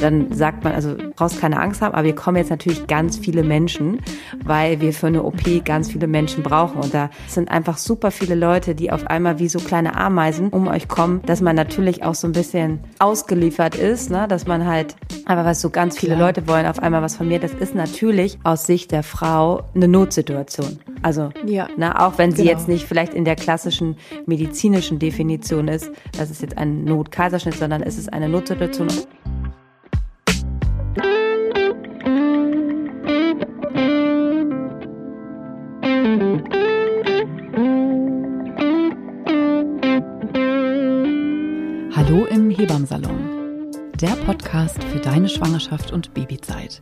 dann sagt man, also brauchst keine Angst haben, aber wir kommen jetzt natürlich ganz viele Menschen, weil wir für eine OP ganz viele Menschen brauchen. Und da sind einfach super viele Leute, die auf einmal wie so kleine Ameisen um euch kommen, dass man natürlich auch so ein bisschen ausgeliefert ist, ne? dass man halt, aber was so ganz viele Klar. Leute wollen auf einmal was von mir, das ist natürlich aus Sicht der Frau eine Notsituation. Also, ja. na, auch wenn sie genau. jetzt nicht vielleicht in der klassischen medizinischen Definition ist, dass es jetzt ein Notkaiserschnitt, sondern es ist eine Notsituation. Podcast für deine Schwangerschaft und Babyzeit.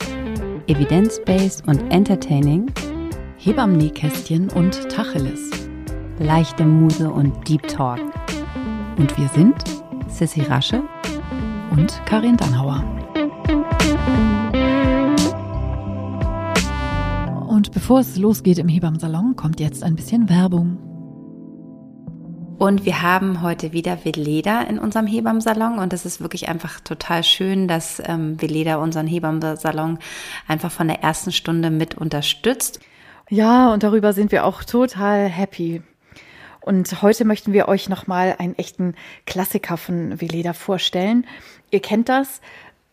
Evidence-based und entertaining. Hebammen-Nähkästchen und Tacheles. Leichte Muse und Deep Talk. Und wir sind Sissy Rasche und Karin Dannhauer. Und bevor es losgeht im Hebammsalon, kommt jetzt ein bisschen Werbung. Und wir haben heute wieder Veleda in unserem Hebammsalon und es ist wirklich einfach total schön, dass ähm, Veleda unseren Hebammsalon einfach von der ersten Stunde mit unterstützt. Ja, und darüber sind wir auch total happy. Und heute möchten wir euch nochmal einen echten Klassiker von Veleda vorstellen. Ihr kennt das.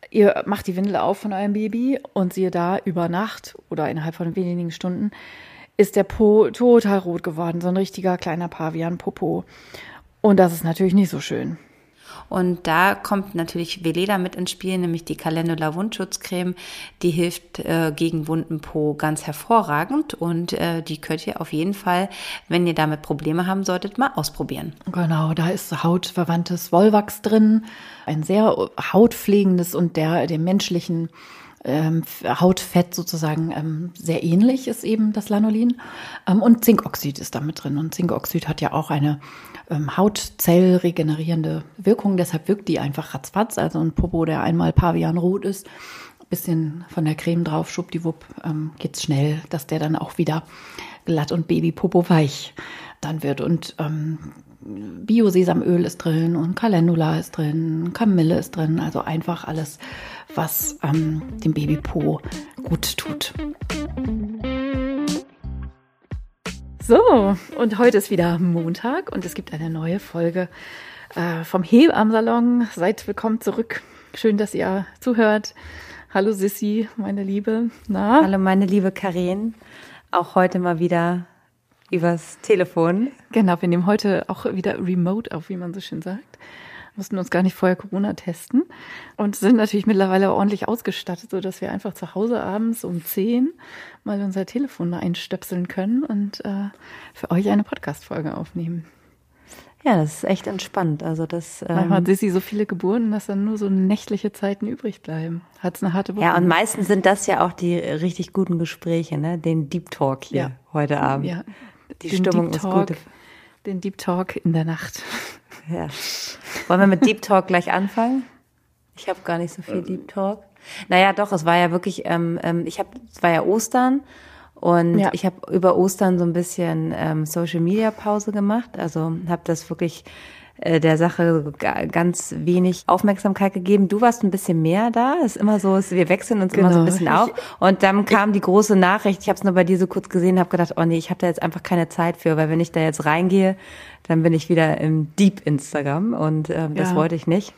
Ihr macht die Windel auf von eurem Baby und siehe da, über Nacht oder innerhalb von wenigen Stunden ist der Po total rot geworden, so ein richtiger kleiner Pavian-Popo. Und das ist natürlich nicht so schön. Und da kommt natürlich Veleda mit ins Spiel, nämlich die Calendula Wundschutzcreme. Die hilft äh, gegen wunden Po ganz hervorragend und äh, die könnt ihr auf jeden Fall, wenn ihr damit Probleme haben solltet, mal ausprobieren. Genau, da ist hautverwandtes Wollwachs drin, ein sehr hautpflegendes und der dem menschlichen ähm, Hautfett sozusagen ähm, sehr ähnlich ist eben das Lanolin. Ähm, und Zinkoxid ist damit drin. Und Zinkoxid hat ja auch eine ähm, Hautzellregenerierende Wirkung. Deshalb wirkt die einfach ratzfatz. Also ein Popo, der einmal pavianrot ist, bisschen von der Creme drauf, schwuppdiwupp, ähm, geht's schnell, dass der dann auch wieder glatt und Babypopo weich dann wird. Und ähm, Bio-Sesamöl ist drin und Calendula ist drin, Kamille ist drin, also einfach alles, was ähm, dem Babypo gut tut. So, und heute ist wieder Montag und es gibt eine neue Folge äh, vom Hebamsalon. Seid willkommen zurück. Schön, dass ihr zuhört. Hallo Sissi, meine Liebe. Na? Hallo meine liebe Karin. Auch heute mal wieder übers Telefon. Genau, wir nehmen heute auch wieder remote auf, wie man so schön sagt. Mussten uns gar nicht vorher Corona testen und sind natürlich mittlerweile ordentlich ausgestattet, so dass wir einfach zu Hause abends um 10 mal unser Telefon einstöpseln können und äh, für euch eine Podcast-Folge aufnehmen. Ja, das ist echt entspannt. Also das. Ähm, Manchmal hat Sissi so viele Geburten, dass dann nur so nächtliche Zeiten übrig bleiben. Hat's eine harte Woche. Ja, und meistens sind das ja auch die richtig guten Gespräche, ne? Den Deep Talk hier ja. heute Abend. Ja, die Stimmung Deep Talk, ist gut. Den Deep Talk in der Nacht. Ja. Wollen wir mit Deep Talk gleich anfangen? Ich habe gar nicht so viel Deep Talk. Naja, doch, es war ja wirklich, ähm, ähm ich habe, es war ja Ostern und ja. ich habe über Ostern so ein bisschen ähm, Social Media Pause gemacht. Also habe das wirklich äh, der Sache ganz wenig Aufmerksamkeit gegeben. Du warst ein bisschen mehr da. Ist immer so, wir wechseln uns genau. immer so ein genau. bisschen auf. Und dann kam die große Nachricht. Ich habe es nur bei dir so kurz gesehen, habe gedacht, oh nee, ich habe da jetzt einfach keine Zeit für, weil wenn ich da jetzt reingehe, dann bin ich wieder im Deep Instagram und ähm, das ja. wollte ich nicht.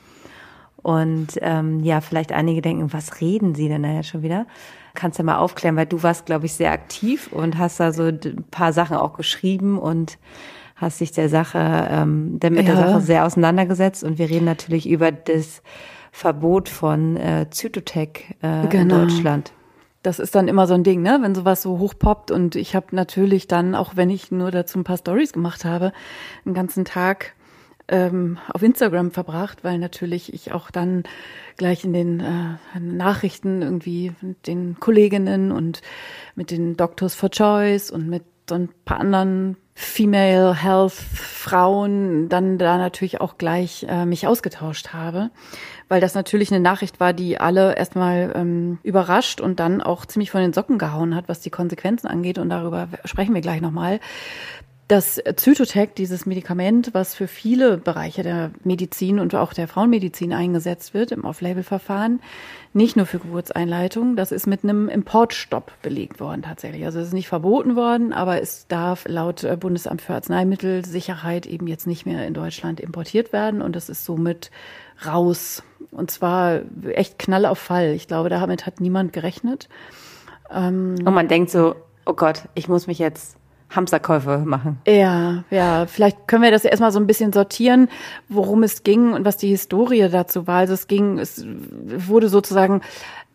Und ähm, ja, vielleicht einige denken, was reden sie denn da jetzt schon wieder? Kannst du mal aufklären, weil du warst, glaube ich, sehr aktiv und hast da so ein paar Sachen auch geschrieben und hast dich der Sache, ähm, der, mit ja. der Sache sehr auseinandergesetzt und wir reden natürlich über das Verbot von äh, Zytotec äh, genau. in Deutschland. Das ist dann immer so ein Ding, ne? Wenn sowas so hochpoppt und ich habe natürlich dann, auch wenn ich nur dazu ein paar Stories gemacht habe, einen ganzen Tag ähm, auf Instagram verbracht, weil natürlich ich auch dann gleich in den äh, Nachrichten irgendwie mit den Kolleginnen und mit den Doctors for Choice und mit so ein paar anderen Female Health Frauen dann da natürlich auch gleich äh, mich ausgetauscht habe, weil das natürlich eine Nachricht war, die alle erstmal ähm, überrascht und dann auch ziemlich von den Socken gehauen hat, was die Konsequenzen angeht und darüber sprechen wir gleich nochmal. Das Zytotec, dieses Medikament, was für viele Bereiche der Medizin und auch der Frauenmedizin eingesetzt wird im Off-Label-Verfahren, nicht nur für Geburtseinleitung, das ist mit einem Importstopp belegt worden tatsächlich. Also es ist nicht verboten worden, aber es darf laut äh, Bundesamt für Arzneimittelsicherheit eben jetzt nicht mehr in Deutschland importiert werden und das ist somit raus. Und zwar echt Knall auf Fall. Ich glaube, damit hat niemand gerechnet. Ähm, und man denkt so, oh Gott, ich muss mich jetzt Hamsterkäufe machen. Ja, ja, vielleicht können wir das erstmal so ein bisschen sortieren, worum es ging und was die Historie dazu war. Also es ging, es wurde sozusagen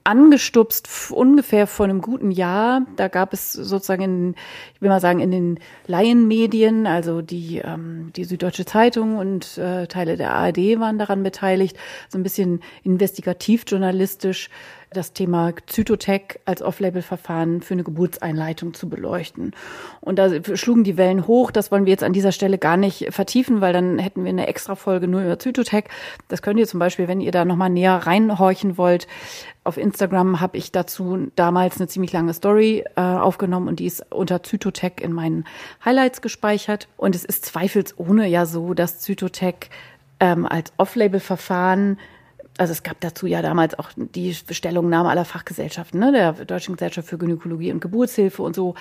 angestupst ungefähr vor einem guten Jahr. Da gab es sozusagen in, ich will mal sagen, in den Laienmedien, also die, ähm, die Süddeutsche Zeitung und äh, Teile der ARD waren daran beteiligt, so ein bisschen investigativ journalistisch das Thema Zytotec als Off-Label-Verfahren für eine Geburtseinleitung zu beleuchten. Und da schlugen die Wellen hoch. Das wollen wir jetzt an dieser Stelle gar nicht vertiefen, weil dann hätten wir eine extra Folge nur über Zytotec. Das könnt ihr zum Beispiel, wenn ihr da nochmal näher reinhorchen wollt, auf Instagram habe ich dazu damals eine ziemlich lange Story äh, aufgenommen und die ist unter Zytotec in meinen Highlights gespeichert. Und es ist zweifelsohne ja so, dass Zytotec ähm, als Off-Label-Verfahren also es gab dazu ja damals auch die Stellungnahme aller Fachgesellschaften, ne, der Deutschen Gesellschaft für Gynäkologie und Geburtshilfe und so,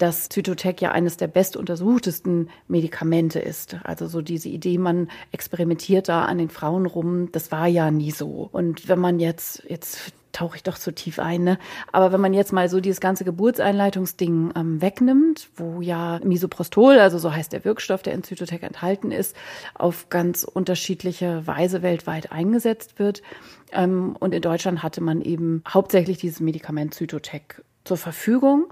dass Zytotec ja eines der bestuntersuchtesten Medikamente ist. Also so diese Idee, man experimentiert da an den Frauen rum, das war ja nie so. Und wenn man jetzt, jetzt tauche ich doch zu tief ein. Ne? Aber wenn man jetzt mal so dieses ganze Geburtseinleitungsding ähm, wegnimmt, wo ja Misoprostol, also so heißt der Wirkstoff, der in Zytotec enthalten ist, auf ganz unterschiedliche Weise weltweit eingesetzt wird. Ähm, und in Deutschland hatte man eben hauptsächlich dieses Medikament Zytotec zur Verfügung.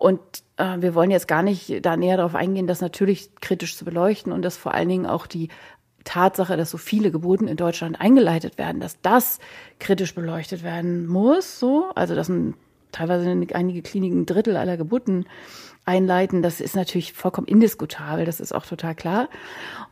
Und äh, wir wollen jetzt gar nicht da näher darauf eingehen, das natürlich kritisch zu beleuchten und dass vor allen Dingen auch die Tatsache, dass so viele Geburten in Deutschland eingeleitet werden, dass das kritisch beleuchtet werden muss, so, also dass ein, teilweise einige Kliniken ein Drittel aller Geburten einleiten, das ist natürlich vollkommen indiskutabel, das ist auch total klar.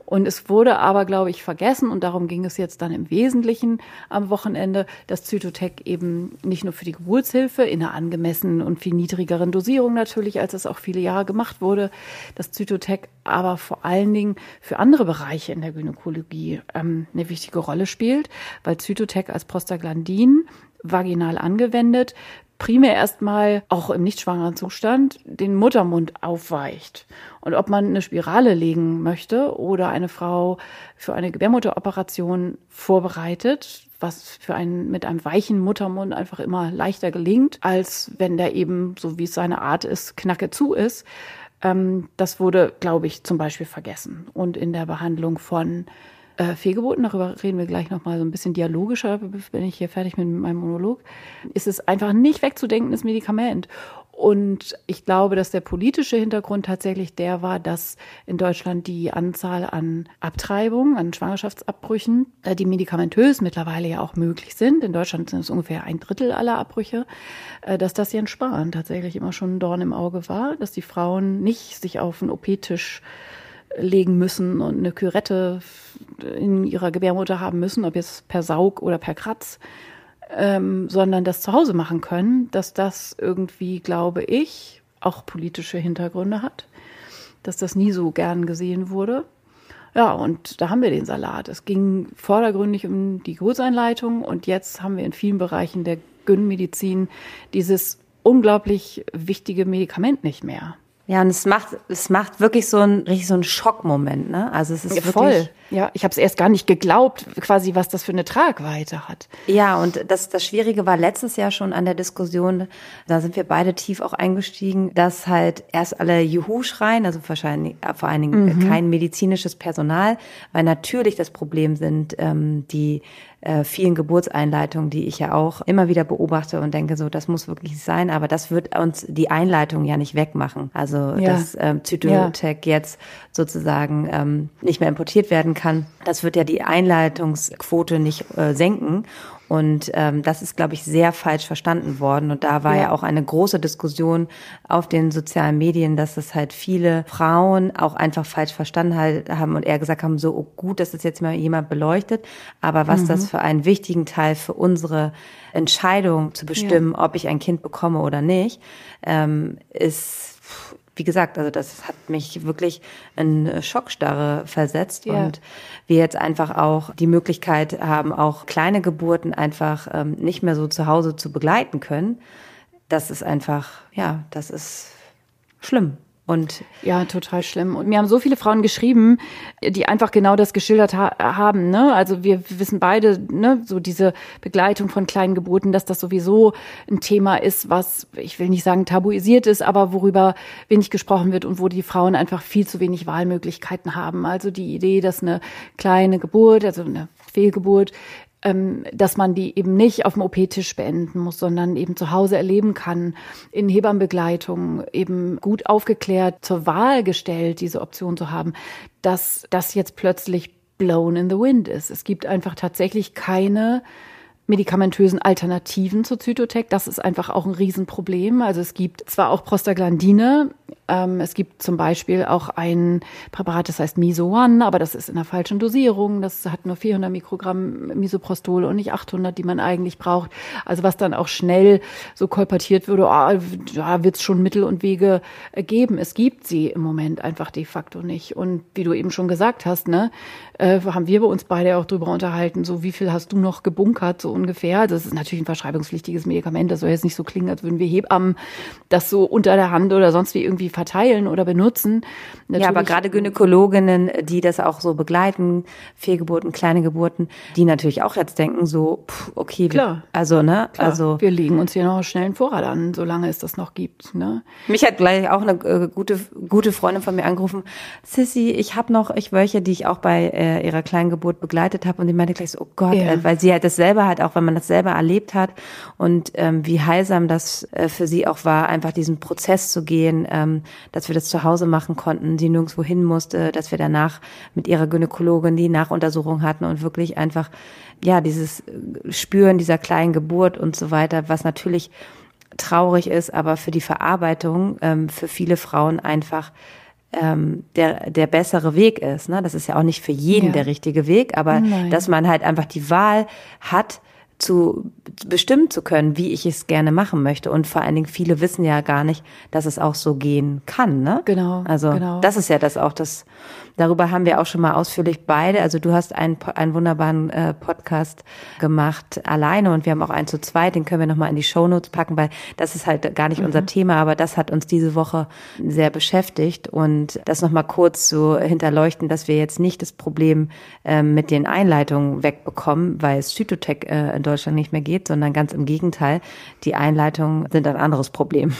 Und es wurde aber, glaube ich, vergessen, und darum ging es jetzt dann im Wesentlichen am Wochenende, dass Zytotec eben nicht nur für die Geburtshilfe in einer angemessenen und viel niedrigeren Dosierung natürlich, als es auch viele Jahre gemacht wurde, dass Zytotec aber vor allen Dingen für andere Bereiche in der Gynäkologie ähm, eine wichtige Rolle spielt, weil Zytotec als Prostaglandin vaginal angewendet primär erstmal auch im nicht schwangeren Zustand den Muttermund aufweicht. Und ob man eine Spirale legen möchte oder eine Frau für eine Gebärmutteroperation vorbereitet, was für einen mit einem weichen Muttermund einfach immer leichter gelingt, als wenn der eben, so wie es seine Art ist, knacke zu ist. Ähm, das wurde, glaube ich, zum Beispiel vergessen. Und in der Behandlung von äh, Fehlgeburten, darüber reden wir gleich nochmal so ein bisschen dialogischer, bin ich hier fertig mit meinem Monolog, ist es einfach nicht wegzudenken, das Medikament. Und ich glaube, dass der politische Hintergrund tatsächlich der war, dass in Deutschland die Anzahl an Abtreibungen, an Schwangerschaftsabbrüchen, äh, die medikamentös mittlerweile ja auch möglich sind, in Deutschland sind es ungefähr ein Drittel aller Abbrüche, äh, dass das Jens Spahn tatsächlich immer schon ein Dorn im Auge war, dass die Frauen nicht sich auf einen OP-Tisch legen müssen und eine Kürette in ihrer Gebärmutter haben müssen, ob jetzt per Saug oder per Kratz, ähm, sondern das zu Hause machen können, dass das irgendwie, glaube ich, auch politische Hintergründe hat, dass das nie so gern gesehen wurde. Ja, und da haben wir den Salat. Es ging vordergründig um die Geburtseinleitung und jetzt haben wir in vielen Bereichen der Gynmedizin dieses unglaublich wichtige Medikament nicht mehr. Ja, und es macht, es macht wirklich so ein richtig so ein Schockmoment, ne? Also es ist ja, voll. Ja, ich habe es erst gar nicht geglaubt, quasi, was das für eine Tragweite hat. Ja, und das, das Schwierige war letztes Jahr schon an der Diskussion, da sind wir beide tief auch eingestiegen, dass halt erst alle Juhu schreien, also wahrscheinlich äh, vor allen Dingen mhm. kein medizinisches Personal, weil natürlich das Problem sind ähm, die äh, vielen Geburtseinleitungen, die ich ja auch immer wieder beobachte und denke, so, das muss wirklich sein, aber das wird uns die Einleitung ja nicht wegmachen. Also, ja. dass ähm, Zytotec ja. jetzt sozusagen ähm, nicht mehr importiert werden kann, das wird ja die Einleitungsquote nicht äh, senken. Und ähm, das ist, glaube ich, sehr falsch verstanden worden. Und da war ja. ja. auch eine große Diskussion auf den sozialen Medien, dass es halt viele Frauen auch einfach falsch verstanden haben und eher gesagt haben, so oh gut, dass das jetzt mal jemand beleuchtet. Aber was mhm. das für einen wichtigen Teil für unsere Entscheidung zu bestimmen, ja. ob ich ein Kind bekomme oder nicht, ähm, ist wie gesagt, also das hat mich wirklich in Schockstarre versetzt ja. und wir jetzt einfach auch die Möglichkeit haben, auch kleine Geburten einfach ähm, nicht mehr so zu Hause zu begleiten können. Das ist einfach, ja, das ist schlimm. Und ja, total schlimm. Und mir haben so viele Frauen geschrieben, die einfach genau das geschildert ha haben. Ne? Also wir wissen beide, ne, so diese Begleitung von kleinen Geburten, dass das sowieso ein Thema ist, was ich will nicht sagen tabuisiert ist, aber worüber wenig gesprochen wird und wo die Frauen einfach viel zu wenig Wahlmöglichkeiten haben. Also die Idee, dass eine kleine Geburt, also eine Fehlgeburt ähm, dass man die eben nicht auf dem OP-Tisch beenden muss, sondern eben zu Hause erleben kann, in Hebammenbegleitung eben gut aufgeklärt zur Wahl gestellt, diese Option zu haben, dass das jetzt plötzlich blown in the wind ist. Es gibt einfach tatsächlich keine medikamentösen Alternativen zu Zytotec. Das ist einfach auch ein Riesenproblem. Also es gibt zwar auch Prostaglandine, ähm, es gibt zum Beispiel auch ein Präparat, das heißt Miso One, aber das ist in der falschen Dosierung. Das hat nur 400 Mikrogramm Misoprostol und nicht 800, die man eigentlich braucht. Also was dann auch schnell so kolportiert würde, oh, da wird es schon Mittel und Wege geben. Es gibt sie im Moment einfach de facto nicht. Und wie du eben schon gesagt hast, ne, äh, haben wir bei uns beide auch drüber unterhalten, so wie viel hast du noch gebunkert, so ungefähr. Das ist natürlich ein verschreibungspflichtiges Medikament. Das soll jetzt nicht so klingen, als würden wir Hebammen das so unter der Hand oder sonst wie irgendwie verteilen oder benutzen. Natürlich, ja, aber gerade Gynäkologinnen, die das auch so begleiten, Fehlgeburten, kleine Geburten, die natürlich auch jetzt denken so, pff, okay, Klar. also ne, Klar. also wir legen uns hier noch schnell einen Vorrat an, solange es das noch gibt. Ne? Mich hat gleich auch eine äh, gute gute Freundin von mir angerufen, Sissy, ich habe noch, ich welche, die ich auch bei äh, ihrer kleinen Geburt begleitet habe und die meinte gleich so, oh Gott, ja. äh, weil sie halt das selber halt auch, wenn man das selber erlebt hat und ähm, wie heilsam das äh, für sie auch war, einfach diesen Prozess zu gehen, ähm, dass wir das zu Hause machen konnten, sie nirgendwo hin musste, dass wir danach mit ihrer Gynäkologin die Nachuntersuchung hatten und wirklich einfach, ja, dieses Spüren dieser kleinen Geburt und so weiter, was natürlich traurig ist, aber für die Verarbeitung ähm, für viele Frauen einfach ähm, der, der bessere Weg ist. Ne? Das ist ja auch nicht für jeden ja. der richtige Weg, aber Nein. dass man halt einfach die Wahl hat, zu bestimmen zu können, wie ich es gerne machen möchte. Und vor allen Dingen viele wissen ja gar nicht, dass es auch so gehen kann. Ne? Genau. Also genau. das ist ja das auch das. Darüber haben wir auch schon mal ausführlich beide. Also du hast einen, einen wunderbaren äh, Podcast gemacht alleine und wir haben auch einen zu zweit. Den können wir noch mal in die Show Notes packen, weil das ist halt gar nicht mhm. unser Thema, aber das hat uns diese Woche sehr beschäftigt und das noch mal kurz zu hinterleuchten, dass wir jetzt nicht das Problem äh, mit den Einleitungen wegbekommen, weil es Zytotec äh, in Deutschland nicht mehr geht, sondern ganz im Gegenteil. Die Einleitungen sind ein anderes Problem.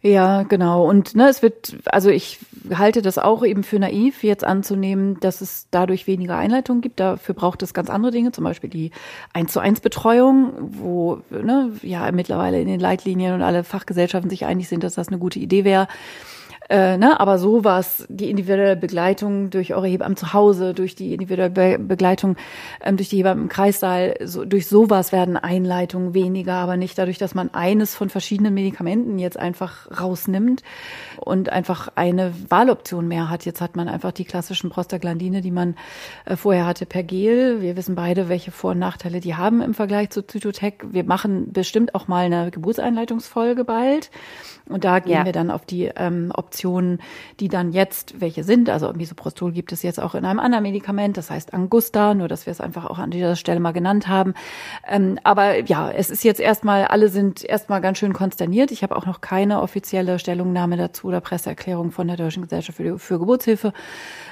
Ja, genau. Und ne, es wird, also ich halte das auch eben für naiv, jetzt anzunehmen, dass es dadurch weniger Einleitungen gibt. Dafür braucht es ganz andere Dinge, zum Beispiel die 1 zu 1 Betreuung, wo ne, ja mittlerweile in den Leitlinien und alle Fachgesellschaften sich einig sind, dass das eine gute Idee wäre äh, ne, aber sowas, die individuelle Begleitung durch eure Hebammen zu Hause, durch die individuelle Be Begleitung ähm, durch die Hebammen im Kreissaal, so, durch sowas werden Einleitungen weniger, aber nicht dadurch, dass man eines von verschiedenen Medikamenten jetzt einfach rausnimmt und einfach eine Wahloption mehr hat. Jetzt hat man einfach die klassischen Prostaglandine, die man äh, vorher hatte per Gel. Wir wissen beide, welche Vor- und Nachteile die haben im Vergleich zu Zytotec. Wir machen bestimmt auch mal eine Geburtseinleitungsfolge bald. Und da gehen ja. wir dann auf die ähm, Optionen, die dann jetzt welche sind. Also Misoprostol gibt es jetzt auch in einem anderen Medikament, das heißt Angusta, nur dass wir es einfach auch an dieser Stelle mal genannt haben. Ähm, aber ja, es ist jetzt erstmal, alle sind erstmal ganz schön konsterniert. Ich habe auch noch keine offizielle Stellungnahme dazu oder Presseerklärung von der Deutschen Gesellschaft für, für Geburtshilfe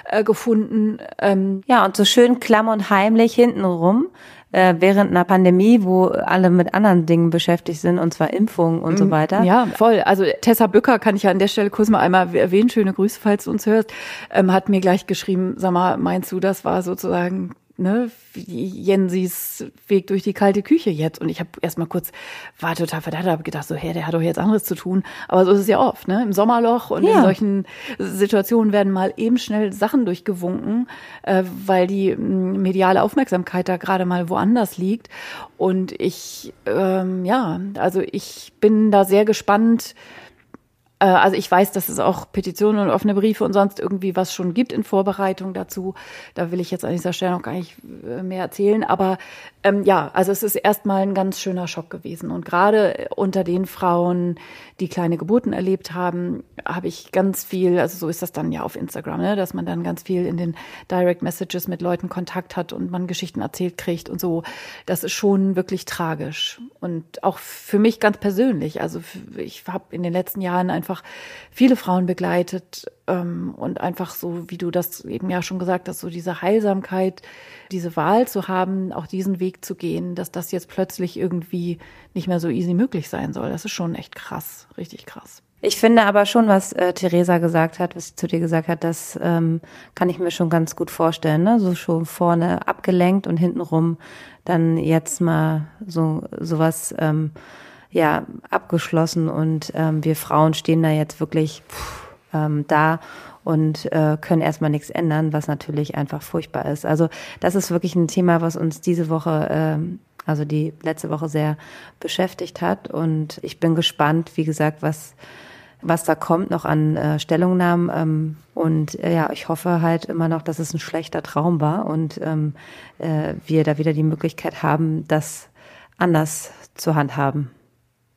äh, gefunden. Ähm, ja, und so schön klamm und heimlich hintenrum äh, während einer Pandemie, wo alle mit anderen Dingen beschäftigt sind, und zwar Impfungen und so mm, weiter. Ja, voll. Also Tessa Bücker kann ich ja an der Stelle kurz mal einmal erwähnen. Schöne Grüße, falls du uns hörst. Ähm, hat mir gleich geschrieben, sag mal, meinst du, das war sozusagen ne, Jensis Weg durch die kalte Küche jetzt. Und ich habe erstmal kurz, war total verdacht, habe gedacht, so, hä, der hat doch jetzt anderes zu tun. Aber so ist es ja oft, ne? Im Sommerloch und ja. in solchen Situationen werden mal eben schnell Sachen durchgewunken, äh, weil die mediale Aufmerksamkeit da gerade mal woanders liegt. Und ich, ähm, ja, also ich bin da sehr gespannt, also ich weiß, dass es auch Petitionen und offene Briefe und sonst irgendwie was schon gibt in Vorbereitung dazu. Da will ich jetzt an dieser Stelle noch gar nicht äh, mehr erzählen. Aber ähm, ja, also es ist erstmal ein ganz schöner Schock gewesen. Und gerade unter den Frauen, die kleine Geburten erlebt haben, habe ich ganz viel, also so ist das dann ja auf Instagram, ne, dass man dann ganz viel in den Direct Messages mit Leuten Kontakt hat und man Geschichten erzählt kriegt und so. Das ist schon wirklich tragisch. Und auch für mich ganz persönlich. Also ich habe in den letzten Jahren ein einfach viele Frauen begleitet ähm, und einfach so, wie du das eben ja schon gesagt hast, so diese Heilsamkeit, diese Wahl zu haben, auch diesen Weg zu gehen, dass das jetzt plötzlich irgendwie nicht mehr so easy möglich sein soll. Das ist schon echt krass, richtig krass. Ich finde aber schon, was äh, Theresa gesagt hat, was sie zu dir gesagt hat, das ähm, kann ich mir schon ganz gut vorstellen. Ne? So schon vorne abgelenkt und hintenrum dann jetzt mal so sowas ähm, ja abgeschlossen und ähm, wir Frauen stehen da jetzt wirklich pff, ähm, da und äh, können erstmal nichts ändern, was natürlich einfach furchtbar ist. Also das ist wirklich ein Thema, was uns diese Woche, ähm, also die letzte Woche sehr beschäftigt hat und ich bin gespannt, wie gesagt, was was da kommt noch an äh, Stellungnahmen ähm, und äh, ja, ich hoffe halt immer noch, dass es ein schlechter Traum war und ähm, äh, wir da wieder die Möglichkeit haben, das anders zu handhaben.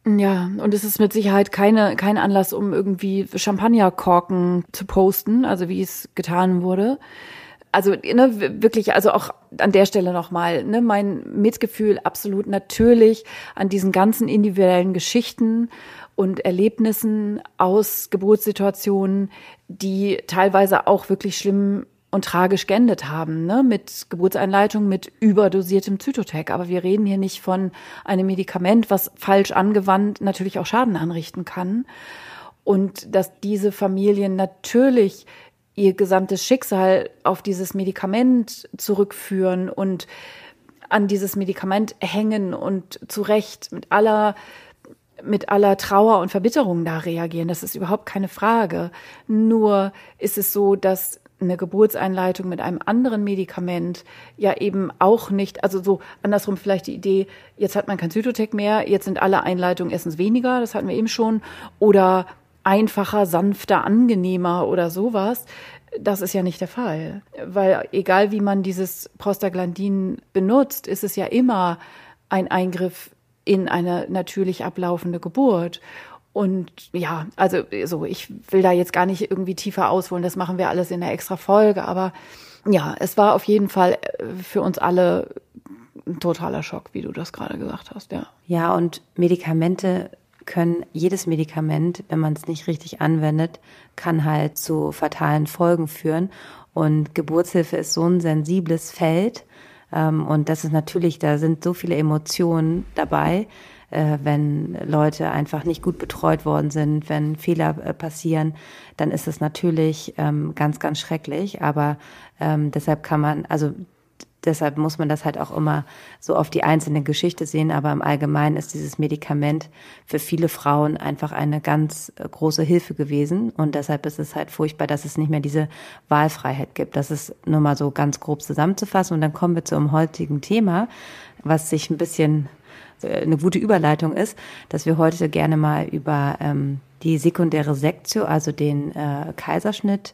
Ja, und es ist mit Sicherheit keine, kein Anlass, um irgendwie Champagnerkorken zu posten, also wie es getan wurde. Also ne, wirklich, also auch an der Stelle nochmal, ne, mein Mitgefühl absolut natürlich an diesen ganzen individuellen Geschichten und Erlebnissen aus Geburtssituationen, die teilweise auch wirklich schlimm und tragisch geendet haben, ne? mit Geburtseinleitung, mit überdosiertem Zytotec. Aber wir reden hier nicht von einem Medikament, was falsch angewandt natürlich auch Schaden anrichten kann. Und dass diese Familien natürlich ihr gesamtes Schicksal auf dieses Medikament zurückführen und an dieses Medikament hängen und zu Recht mit aller mit aller Trauer und Verbitterung da reagieren. Das ist überhaupt keine Frage. Nur ist es so, dass eine Geburtseinleitung mit einem anderen Medikament ja eben auch nicht, also so andersrum vielleicht die Idee, jetzt hat man kein Zytotec mehr, jetzt sind alle Einleitungen erstens weniger, das hatten wir eben schon, oder einfacher, sanfter, angenehmer oder sowas. Das ist ja nicht der Fall, weil egal wie man dieses Prostaglandin benutzt, ist es ja immer ein Eingriff in eine natürlich ablaufende Geburt. Und ja, also so, ich will da jetzt gar nicht irgendwie tiefer ausholen, das machen wir alles in der extra Folge, aber ja, es war auf jeden Fall äh, für uns alle ein totaler Schock, wie du das gerade gesagt hast, ja. Ja, und Medikamente können, jedes Medikament, wenn man es nicht richtig anwendet, kann halt zu fatalen Folgen führen. Und Geburtshilfe ist so ein sensibles Feld. Ähm, und das ist natürlich, da sind so viele Emotionen dabei wenn Leute einfach nicht gut betreut worden sind, wenn Fehler äh, passieren, dann ist es natürlich ähm, ganz, ganz schrecklich. Aber ähm, deshalb kann man, also deshalb muss man das halt auch immer so auf die einzelne Geschichte sehen. Aber im Allgemeinen ist dieses Medikament für viele Frauen einfach eine ganz äh, große Hilfe gewesen. Und deshalb ist es halt furchtbar, dass es nicht mehr diese Wahlfreiheit gibt. Das ist nur mal so ganz grob zusammenzufassen. Und dann kommen wir zu einem heutigen Thema, was sich ein bisschen äh, eine gute Überleitung ist, dass wir heute gerne mal über ähm, die sekundäre Sektio, also den äh, Kaiserschnitt,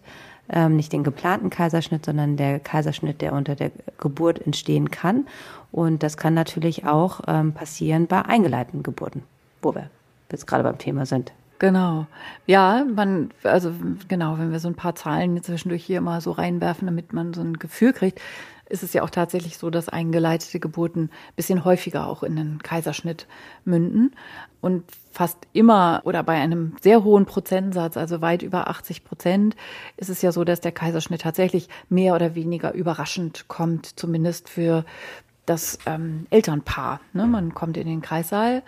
ähm, nicht den geplanten Kaiserschnitt, sondern der Kaiserschnitt, der unter der Geburt entstehen kann. Und das kann natürlich auch ähm, passieren bei eingeleiteten Geburten, wo wir jetzt gerade beim Thema sind. Genau. Ja, man, also genau, wenn wir so ein paar Zahlen zwischendurch hier mal so reinwerfen, damit man so ein Gefühl kriegt, ist es ja auch tatsächlich so, dass eingeleitete Geburten bisschen häufiger auch in den Kaiserschnitt münden. Und fast immer oder bei einem sehr hohen Prozentsatz, also weit über 80 Prozent, ist es ja so, dass der Kaiserschnitt tatsächlich mehr oder weniger überraschend kommt, zumindest für das ähm, Elternpaar. Ne? Man kommt in den Kreissaal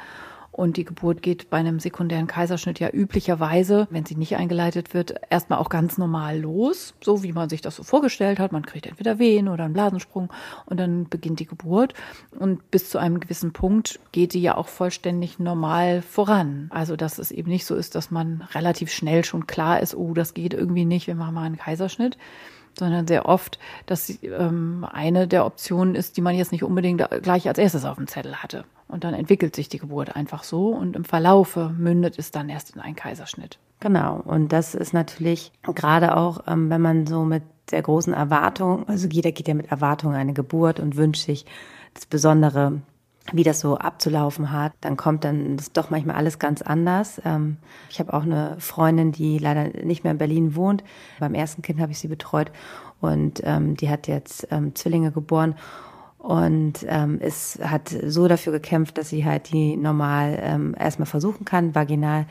und die Geburt geht bei einem sekundären Kaiserschnitt ja üblicherweise, wenn sie nicht eingeleitet wird, erstmal auch ganz normal los, so wie man sich das so vorgestellt hat. Man kriegt entweder Wehen oder einen Blasensprung und dann beginnt die Geburt. Und bis zu einem gewissen Punkt geht die ja auch vollständig normal voran. Also, dass es eben nicht so ist, dass man relativ schnell schon klar ist, oh, das geht irgendwie nicht, wir machen mal einen Kaiserschnitt. Sondern sehr oft, dass ähm, eine der Optionen ist, die man jetzt nicht unbedingt gleich als erstes auf dem Zettel hatte. Und dann entwickelt sich die Geburt einfach so und im Verlaufe mündet es dann erst in einen Kaiserschnitt. Genau. Und das ist natürlich gerade auch, ähm, wenn man so mit sehr großen Erwartungen, also jeder geht ja mit Erwartungen eine Geburt und wünscht sich das Besondere wie das so abzulaufen hat, dann kommt dann das doch manchmal alles ganz anders. Ähm, ich habe auch eine Freundin, die leider nicht mehr in Berlin wohnt. Beim ersten Kind habe ich sie betreut und ähm, die hat jetzt ähm, Zwillinge geboren und ähm, es hat so dafür gekämpft, dass sie halt die normal ähm, erstmal versuchen kann, vaginal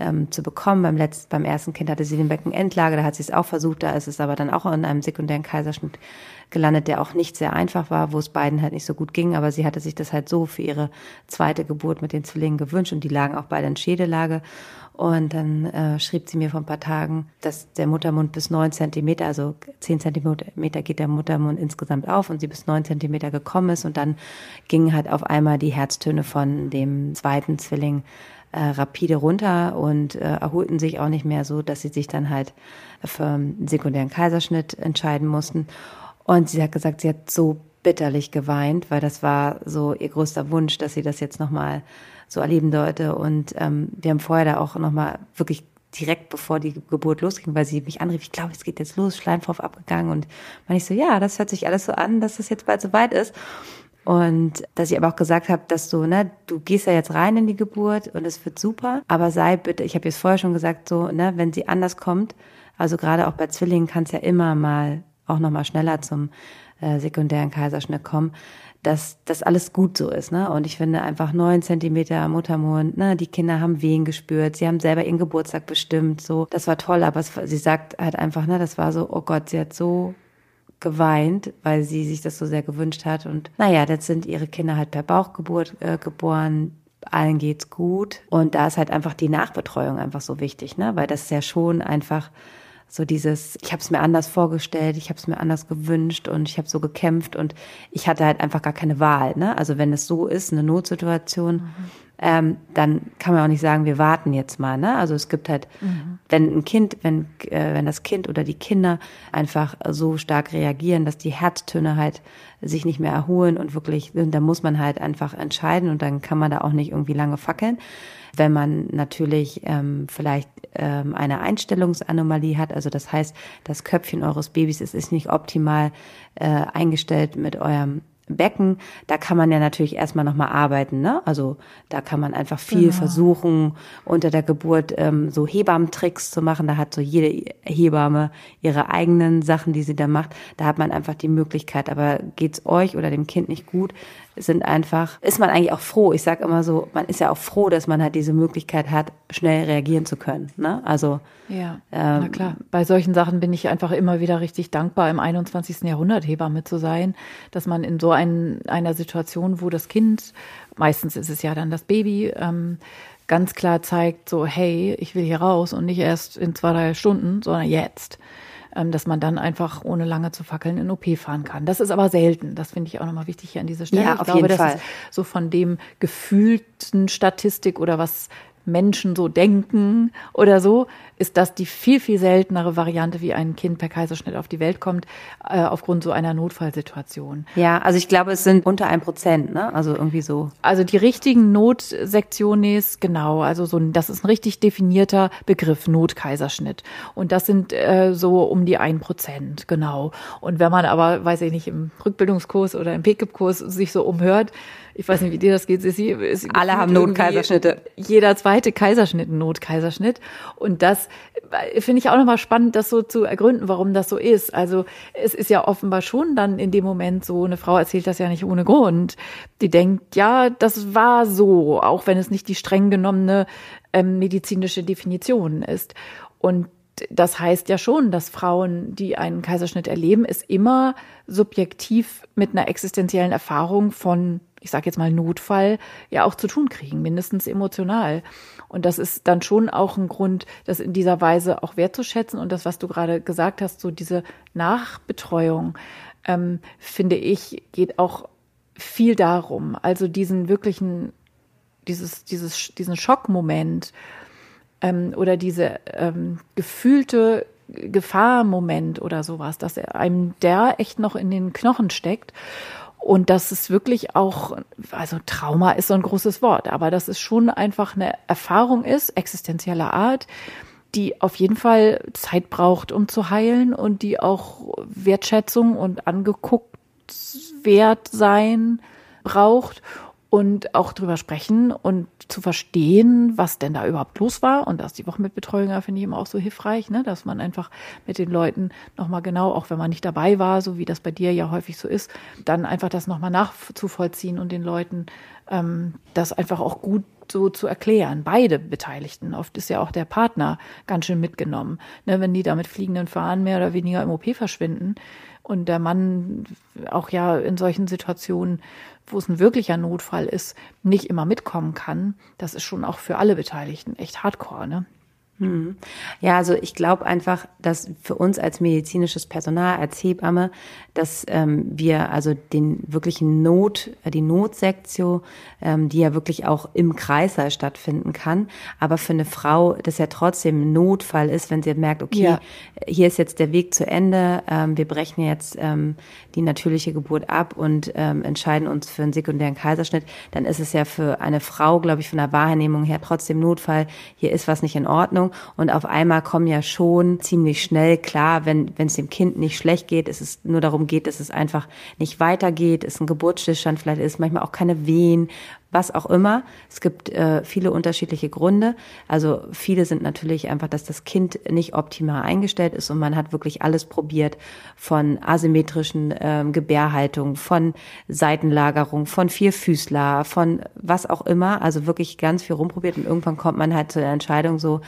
ähm, zu bekommen. Beim letzten, beim ersten Kind hatte sie den Beckenendlage, da hat sie es auch versucht, da ist es aber dann auch in einem sekundären Kaiserschnitt gelandet, der auch nicht sehr einfach war, wo es beiden halt nicht so gut ging, aber sie hatte sich das halt so für ihre zweite Geburt mit den Zwillingen gewünscht und die lagen auch beide in Schädelage. Und dann äh, schrieb sie mir vor ein paar Tagen, dass der Muttermund bis neun Zentimeter, also zehn Zentimeter geht der Muttermund insgesamt auf und sie bis neun Zentimeter gekommen ist. Und dann gingen halt auf einmal die Herztöne von dem zweiten Zwilling äh, rapide runter und äh, erholten sich auch nicht mehr so, dass sie sich dann halt für einen sekundären Kaiserschnitt entscheiden mussten. Und sie hat gesagt, sie hat so bitterlich geweint, weil das war so ihr größter Wunsch, dass sie das jetzt nochmal so erleben sollte. Und ähm, wir haben vorher da auch nochmal wirklich direkt bevor die Geburt losging, weil sie mich anrief, ich glaube, es geht jetzt los, Schleimfrost abgegangen. Und man ich so, ja, das hört sich alles so an, dass es jetzt bald so weit ist. Und dass ich aber auch gesagt habe, dass du, ne, du gehst ja jetzt rein in die Geburt und es wird super, aber sei bitte, ich habe jetzt vorher schon gesagt, so, ne, wenn sie anders kommt, also gerade auch bei Zwillingen kann es ja immer mal auch nochmal schneller zum äh, sekundären Kaiserschnitt kommen, dass das alles gut so ist. Ne? Und ich finde einfach neun Zentimeter Muttermund, ne? die Kinder haben Wehen gespürt, sie haben selber ihren Geburtstag bestimmt, so, das war toll, aber es, sie sagt halt einfach, ne, das war so, oh Gott, sie hat so geweint, weil sie sich das so sehr gewünscht hat. Und naja, jetzt sind ihre Kinder halt per Bauchgeburt äh, geboren. Allen geht's gut. Und da ist halt einfach die Nachbetreuung einfach so wichtig, ne? Weil das ist ja schon einfach so dieses, ich habe es mir anders vorgestellt, ich habe es mir anders gewünscht und ich habe so gekämpft und ich hatte halt einfach gar keine Wahl. Ne? Also wenn es so ist, eine Notsituation, mhm. ähm, dann kann man auch nicht sagen, wir warten jetzt mal. Ne? Also es gibt halt, mhm. wenn ein Kind, wenn äh, wenn das Kind oder die Kinder einfach so stark reagieren, dass die Herztöne halt sich nicht mehr erholen und wirklich, dann muss man halt einfach entscheiden und dann kann man da auch nicht irgendwie lange fackeln. Wenn man natürlich ähm, vielleicht ähm, eine Einstellungsanomalie hat, also das heißt, das Köpfchen eures Babys ist, ist nicht optimal äh, eingestellt mit eurem Becken, da kann man ja natürlich erstmal nochmal arbeiten. Ne? Also da kann man einfach viel genau. versuchen, unter der Geburt ähm, so Hebammentricks zu machen. Da hat so jede Hebamme ihre eigenen Sachen, die sie da macht. Da hat man einfach die Möglichkeit. Aber geht's euch oder dem Kind nicht gut, sind einfach, ist man eigentlich auch froh. Ich sage immer so, man ist ja auch froh, dass man halt diese Möglichkeit hat, schnell reagieren zu können. Ne? Also ja, ähm, na klar. Bei solchen Sachen bin ich einfach immer wieder richtig dankbar, im 21. Jahrhundert Hebamme zu sein, dass man in so ein, einer Situation, wo das Kind, meistens ist es ja dann das Baby, ähm, ganz klar zeigt, so, hey, ich will hier raus und nicht erst in zwei, drei Stunden, sondern jetzt. Ähm, dass man dann einfach ohne lange zu fackeln in OP fahren kann. Das ist aber selten. Das finde ich auch nochmal wichtig hier an dieser Stelle. Ja, ich auf glaube, jeden das Fall. ist so von dem gefühlten Statistik oder was Menschen so denken oder so, ist das die viel, viel seltenere Variante, wie ein Kind per Kaiserschnitt auf die Welt kommt, äh, aufgrund so einer Notfallsituation. Ja, also ich glaube, es sind unter ein Prozent, ne? Also irgendwie so. Also die richtigen Notsektiones, genau, also so das ist ein richtig definierter Begriff, Notkaiserschnitt. Und das sind äh, so um die ein Prozent, genau. Und wenn man aber, weiß ich nicht, im Rückbildungskurs oder im PKIP-Kurs sich so umhört, ich weiß nicht, wie dir das geht, Sissi. Alle haben Notkaiserschnitte. Jeder zweite Kaiserschnitt Notkaiserschnitt. Und das äh, finde ich auch nochmal spannend, das so zu ergründen, warum das so ist. Also es ist ja offenbar schon dann in dem Moment so, eine Frau erzählt das ja nicht ohne Grund. Die denkt, ja, das war so, auch wenn es nicht die streng genommene ähm, medizinische Definition ist. Und das heißt ja schon, dass Frauen, die einen Kaiserschnitt erleben, es immer subjektiv mit einer existenziellen Erfahrung von ich sage jetzt mal Notfall, ja auch zu tun kriegen, mindestens emotional. Und das ist dann schon auch ein Grund, das in dieser Weise auch wertzuschätzen. Und das, was du gerade gesagt hast, so diese Nachbetreuung, ähm, finde ich, geht auch viel darum. Also diesen wirklichen, dieses, dieses, diesen Schockmoment ähm, oder diese ähm, gefühlte Gefahrmoment oder sowas, dass einem der echt noch in den Knochen steckt. Und das ist wirklich auch, also Trauma ist so ein großes Wort, aber dass es schon einfach eine Erfahrung ist, existenzieller Art, die auf jeden Fall Zeit braucht, um zu heilen und die auch Wertschätzung und angeguckt wert sein braucht und auch drüber sprechen und zu verstehen, was denn da überhaupt los war. Und das die Woche mit Betreuung finde ich immer auch so hilfreich, ne? dass man einfach mit den Leuten nochmal genau, auch wenn man nicht dabei war, so wie das bei dir ja häufig so ist, dann einfach das nochmal nachzuvollziehen und den Leuten ähm, das einfach auch gut so zu erklären. Beide Beteiligten. Oft ist ja auch der Partner ganz schön mitgenommen. Ne? Wenn die da mit fliegenden Fahnen mehr oder weniger im OP verschwinden, und der Mann auch ja in solchen Situationen, wo es ein wirklicher Notfall ist, nicht immer mitkommen kann, das ist schon auch für alle Beteiligten echt hardcore, ne? Hm. Ja, also ich glaube einfach, dass für uns als medizinisches Personal, als Hebamme, dass ähm, wir also den wirklichen Not, äh, die Notsektion, ähm, die ja wirklich auch im Kreißsaal stattfinden kann, aber für eine Frau das ja trotzdem ein Notfall ist, wenn sie merkt, okay, ja. hier ist jetzt der Weg zu Ende, ähm, wir brechen jetzt ähm, die natürliche Geburt ab und ähm, entscheiden uns für einen sekundären Kaiserschnitt, dann ist es ja für eine Frau, glaube ich, von der Wahrnehmung her trotzdem Notfall, hier ist was nicht in Ordnung und auf einmal kommen ja schon ziemlich schnell klar, wenn es dem Kind nicht schlecht geht, ist es nur darum geht, dass es einfach nicht weitergeht, ist ein Geburtsstillstand, vielleicht ist manchmal auch keine Wehen, was auch immer. Es gibt äh, viele unterschiedliche Gründe. Also viele sind natürlich einfach, dass das Kind nicht optimal eingestellt ist und man hat wirklich alles probiert von asymmetrischen ähm, Gebärhaltung, von Seitenlagerung, von Vierfüßler, von was auch immer. Also wirklich ganz viel rumprobiert und irgendwann kommt man halt zu der Entscheidung so,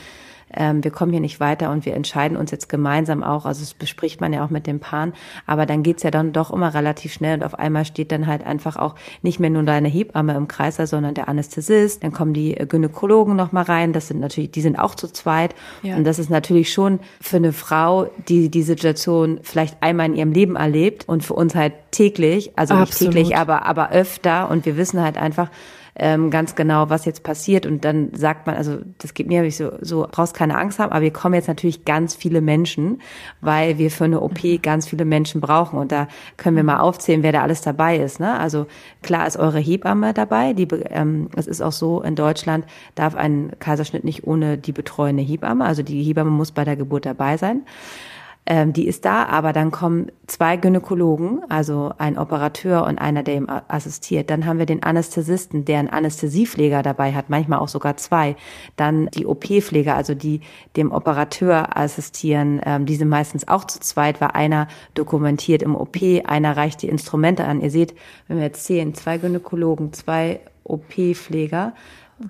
ähm, wir kommen hier nicht weiter und wir entscheiden uns jetzt gemeinsam auch, also das bespricht man ja auch mit dem Paaren, aber dann geht's ja dann doch immer relativ schnell und auf einmal steht dann halt einfach auch nicht mehr nur deine Hebamme im Kreiser, sondern der Anästhesist, dann kommen die Gynäkologen noch mal rein, das sind natürlich, die sind auch zu zweit. Ja. und das ist natürlich schon für eine Frau, die die Situation vielleicht einmal in ihrem Leben erlebt und für uns halt täglich, also Absolut. nicht täglich, aber aber öfter. Und wir wissen halt einfach, ähm, ganz genau, was jetzt passiert. Und dann sagt man, also das geht mir so, so brauchst keine Angst haben, aber wir kommen jetzt natürlich ganz viele Menschen, weil wir für eine OP mhm. ganz viele Menschen brauchen. Und da können wir mal aufzählen, wer da alles dabei ist. Ne? Also klar ist eure Hebamme dabei. Die, ähm, es ist auch so, in Deutschland darf ein Kaiserschnitt nicht ohne die betreuende Hebamme. Also die Hebamme muss bei der Geburt dabei sein. Ähm, die ist da, aber dann kommen zwei Gynäkologen, also ein Operateur und einer, der ihm assistiert. Dann haben wir den Anästhesisten, der einen Anästhesiepfleger dabei hat, manchmal auch sogar zwei. Dann die OP-Pfleger, also die dem Operateur assistieren. Ähm, die sind meistens auch zu zweit, weil einer dokumentiert im OP, einer reicht die Instrumente an. Ihr seht, wenn wir jetzt sehen, zwei Gynäkologen, zwei OP-Pfleger,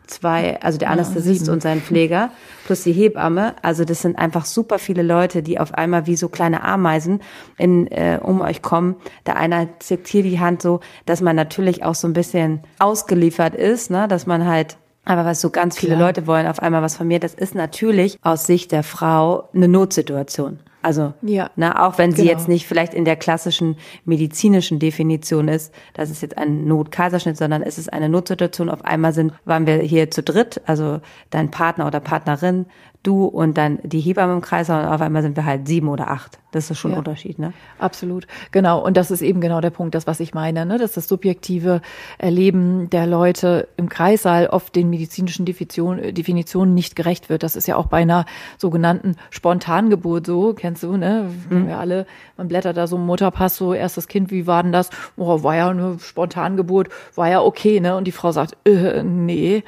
zwei, also der Anästhesist ja, und sein Pfleger plus die Hebamme. Also das sind einfach super viele Leute, die auf einmal wie so kleine Ameisen in, äh, um euch kommen. Der eine zieht hier die Hand so, dass man natürlich auch so ein bisschen ausgeliefert ist, ne, dass man halt aber was so ganz viele Klar. Leute wollen auf einmal was von mir, das ist natürlich aus Sicht der Frau eine Notsituation. Also, ja, ne, auch wenn sie genau. jetzt nicht vielleicht in der klassischen medizinischen Definition ist, dass es jetzt ein Notkaiserschnitt, sondern es ist eine Notsituation. Auf einmal sind, waren wir hier zu dritt, also dein Partner oder Partnerin, du und dann die Hebamme im Kreis und auf einmal sind wir halt sieben oder acht. Das ist schon ja, ein Unterschied, ne? Absolut. Genau. Und das ist eben genau der Punkt, das, was ich meine, ne? dass das subjektive Erleben der Leute im Kreissaal oft den medizinischen Definition, Definitionen nicht gerecht wird. Das ist ja auch bei einer sogenannten Spontangeburt so, kennst du, ne? Mhm. Wir alle, man blättert da so im Mutterpass, so erstes Kind, wie war denn das? Oh, war ja eine Spontangeburt, war ja okay, ne? Und die Frau sagt, äh, nee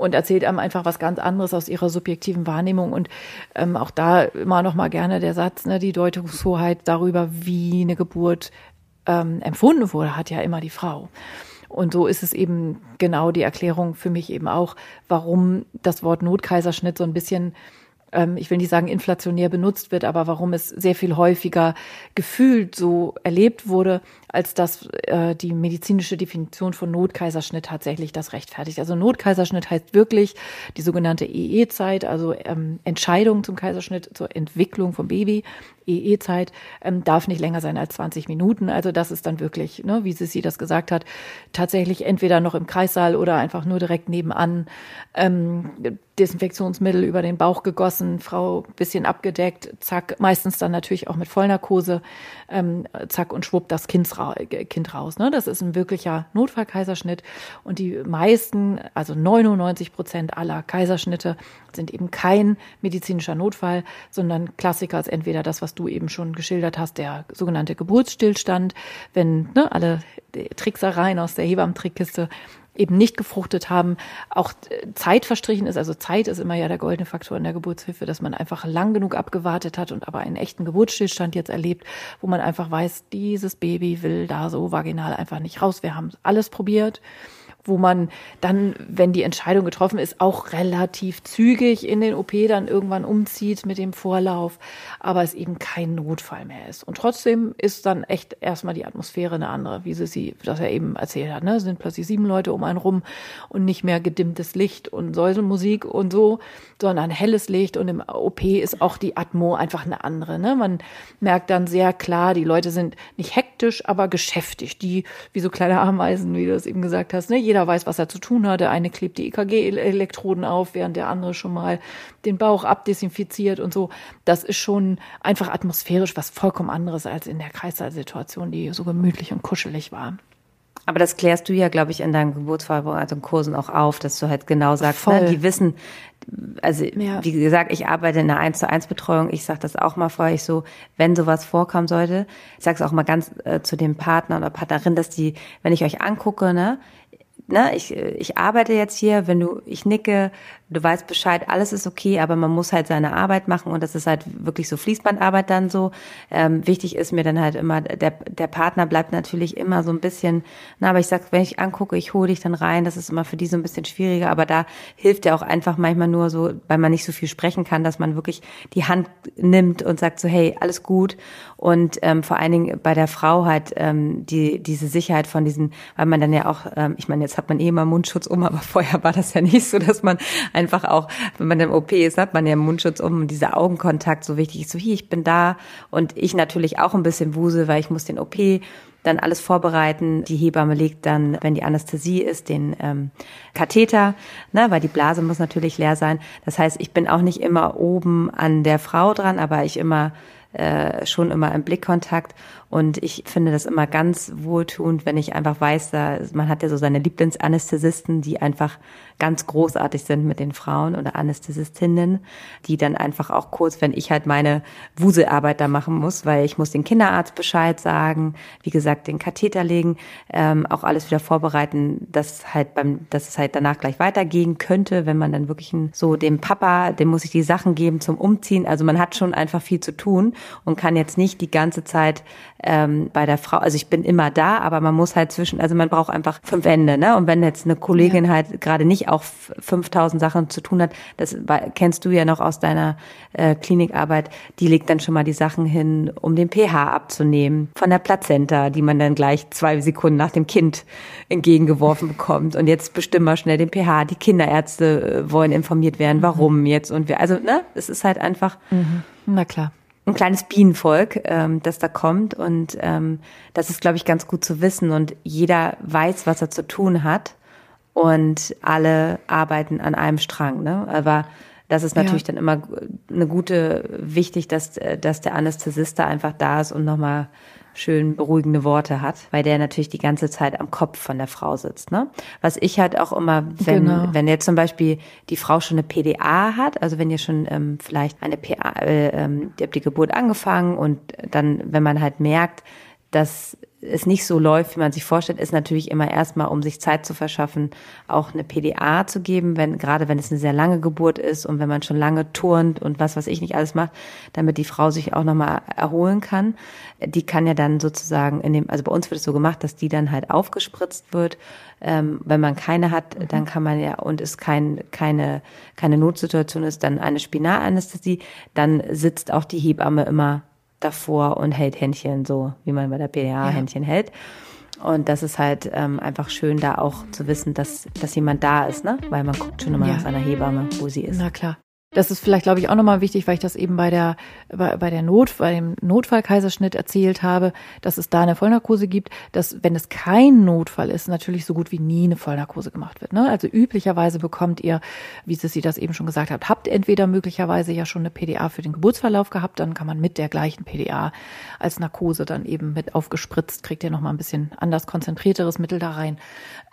und erzählt einem einfach was ganz anderes aus ihrer subjektiven Wahrnehmung. Und ähm, auch da immer noch mal gerne der Satz, ne, die Deutungshoheit darüber, wie eine Geburt ähm, empfunden wurde, hat ja immer die Frau. Und so ist es eben genau die Erklärung für mich eben auch, warum das Wort Notkaiserschnitt so ein bisschen ähm, ich will nicht sagen inflationär benutzt wird, aber warum es sehr viel häufiger gefühlt so erlebt wurde, als dass äh, die medizinische Definition von Notkaiserschnitt tatsächlich das rechtfertigt. Also Notkaiserschnitt heißt wirklich die sogenannte EE-Zeit, also ähm, Entscheidung zum Kaiserschnitt, zur Entwicklung vom Baby. EE-Zeit ähm, darf nicht länger sein als 20 Minuten. Also das ist dann wirklich, ne, wie Sissi das gesagt hat, tatsächlich entweder noch im Kreissaal oder einfach nur direkt nebenan. Ähm, Desinfektionsmittel über den Bauch gegossen, Frau bisschen abgedeckt, zack, meistens dann natürlich auch mit Vollnarkose, ähm, zack und schwupp das kind, ra kind raus. Ne? Das ist ein wirklicher Notfallkaiserschnitt und die meisten, also 99 Prozent aller Kaiserschnitte sind eben kein medizinischer Notfall, sondern Klassiker ist entweder das, was du eben schon geschildert hast, der sogenannte Geburtsstillstand, wenn ne, alle Tricksereien aus der Hebammentrickkiste eben nicht gefruchtet haben, auch Zeit verstrichen ist. Also Zeit ist immer ja der goldene Faktor in der Geburtshilfe, dass man einfach lang genug abgewartet hat und aber einen echten Geburtsstillstand jetzt erlebt, wo man einfach weiß, dieses Baby will da so vaginal einfach nicht raus. Wir haben alles probiert wo man dann, wenn die Entscheidung getroffen ist, auch relativ zügig in den OP dann irgendwann umzieht mit dem Vorlauf, aber es eben kein Notfall mehr ist. Und trotzdem ist dann echt erstmal die Atmosphäre eine andere, wie sie sie, das er eben erzählt hat. Ne? Es sind plötzlich sieben Leute um einen rum und nicht mehr gedimmtes Licht und Säuselmusik und so, sondern helles Licht und im OP ist auch die Atmo einfach eine andere. Ne? Man merkt dann sehr klar, die Leute sind nicht hektisch, aber geschäftig. Die, wie so kleine Ameisen, wie du es eben gesagt hast, ne? Jeder weiß, was er zu tun hat. Der eine klebt die EKG-Elektroden auf, während der andere schon mal den Bauch abdesinfiziert und so. Das ist schon einfach atmosphärisch was vollkommen anderes als in der Kreissaalsituation, die so gemütlich und kuschelig war. Aber das klärst du ja, glaube ich, in deinen Geburtsvorbereitungen Kursen auch auf, dass du halt genau sagst, ne, die wissen, also ja. wie gesagt, ich arbeite in einer 1 zu 1 Betreuung, ich sage das auch mal vorher, ich so, wenn sowas vorkommen sollte, ich sage es auch mal ganz äh, zu dem Partner oder Partnerin, dass die, wenn ich euch angucke, ne, ne, ich, ich arbeite jetzt hier, wenn du, ich nicke, du weißt Bescheid, alles ist okay, aber man muss halt seine Arbeit machen und das ist halt wirklich so Fließbandarbeit dann so. Ähm, wichtig ist mir dann halt immer, der, der Partner bleibt natürlich immer so ein bisschen, na, aber ich sag, wenn ich angucke, ich hole dich dann rein, das ist immer für die so ein bisschen schwieriger, aber da hilft ja auch einfach manchmal nur so, weil man nicht so viel sprechen kann, dass man wirklich die Hand nimmt und sagt so, hey, alles gut und ähm, vor allen Dingen bei der Frau halt ähm, die diese Sicherheit von diesen, weil man dann ja auch, ähm, ich meine, jetzt hat man eh immer Mundschutz um, aber vorher war das ja nicht so, dass man einfach auch, wenn man im OP ist, hat man ja Mundschutz um und dieser Augenkontakt so wichtig ist, so hier, ich bin da und ich natürlich auch ein bisschen wusel, weil ich muss den OP dann alles vorbereiten. Die Hebamme legt dann, wenn die Anästhesie ist, den ähm, Katheter, ne, weil die Blase muss natürlich leer sein. Das heißt, ich bin auch nicht immer oben an der Frau dran, aber ich immer äh, schon immer im Blickkontakt und ich finde das immer ganz wohltuend, wenn ich einfach weiß, da, man hat ja so seine Lieblingsanästhesisten, die einfach ganz großartig sind mit den Frauen oder Anästhesistinnen, die dann einfach auch kurz, wenn ich halt meine Wuselarbeit da machen muss, weil ich muss den Kinderarzt Bescheid sagen, wie gesagt, den Katheter legen, ähm, auch alles wieder vorbereiten, dass halt beim, dass es halt danach gleich weitergehen könnte, wenn man dann wirklich ein, so dem Papa, dem muss ich die Sachen geben zum Umziehen. Also man hat schon einfach viel zu tun und kann jetzt nicht die ganze Zeit ähm, bei der Frau, also ich bin immer da, aber man muss halt zwischen, also man braucht einfach fünf Ende, ne? Und wenn jetzt eine Kollegin ja. halt gerade nicht auch 5000 Sachen zu tun hat, das kennst du ja noch aus deiner äh, Klinikarbeit, die legt dann schon mal die Sachen hin, um den pH abzunehmen von der Plazenta, die man dann gleich zwei Sekunden nach dem Kind entgegengeworfen bekommt. Und jetzt bestimmen wir schnell den pH. Die Kinderärzte äh, wollen informiert werden, mhm. warum jetzt und wir, also ne, es ist halt einfach. Mhm. Na klar ein kleines Bienenvolk, ähm, das da kommt. Und ähm, das ist, glaube ich, ganz gut zu wissen. Und jeder weiß, was er zu tun hat. Und alle arbeiten an einem Strang. Ne? Aber das ist natürlich ja. dann immer eine gute, wichtig, dass, dass der Anästhesist da einfach da ist und nochmal schön beruhigende Worte hat, weil der natürlich die ganze Zeit am Kopf von der Frau sitzt. Ne? Was ich halt auch immer, wenn, genau. wenn jetzt zum Beispiel die Frau schon eine PDA hat, also wenn ihr schon ähm, vielleicht eine PA, äh, ähm, ihr habt die Geburt angefangen und dann, wenn man halt merkt, dass es nicht so läuft, wie man sich vorstellt, ist natürlich immer erstmal, um sich Zeit zu verschaffen, auch eine PDA zu geben, wenn, gerade wenn es eine sehr lange Geburt ist und wenn man schon lange turnt und was, was ich nicht alles macht, damit die Frau sich auch nochmal erholen kann. Die kann ja dann sozusagen in dem, also bei uns wird es so gemacht, dass die dann halt aufgespritzt wird. Ähm, wenn man keine hat, mhm. dann kann man ja, und es kein, keine, keine Notsituation ist, dann eine Spinalanästhesie, dann sitzt auch die Hebamme immer davor und hält Händchen so, wie man bei der PDA ja. Händchen hält. Und das ist halt ähm, einfach schön, da auch zu wissen, dass, dass jemand da ist, ne? Weil man guckt schon immer ja. nach seiner Hebamme, wo sie ist. Na klar. Das ist vielleicht, glaube ich, auch nochmal wichtig, weil ich das eben bei der, bei, bei der Not, bei dem Notfallkaiserschnitt erzählt habe, dass es da eine Vollnarkose gibt, dass, wenn es kein Notfall ist, natürlich so gut wie nie eine Vollnarkose gemacht wird. Ne? Also üblicherweise bekommt ihr, wie Sie das eben schon gesagt hat, habt entweder möglicherweise ja schon eine PDA für den Geburtsverlauf gehabt, dann kann man mit der gleichen PDA als Narkose dann eben mit aufgespritzt, kriegt ihr nochmal ein bisschen anders konzentrierteres Mittel da rein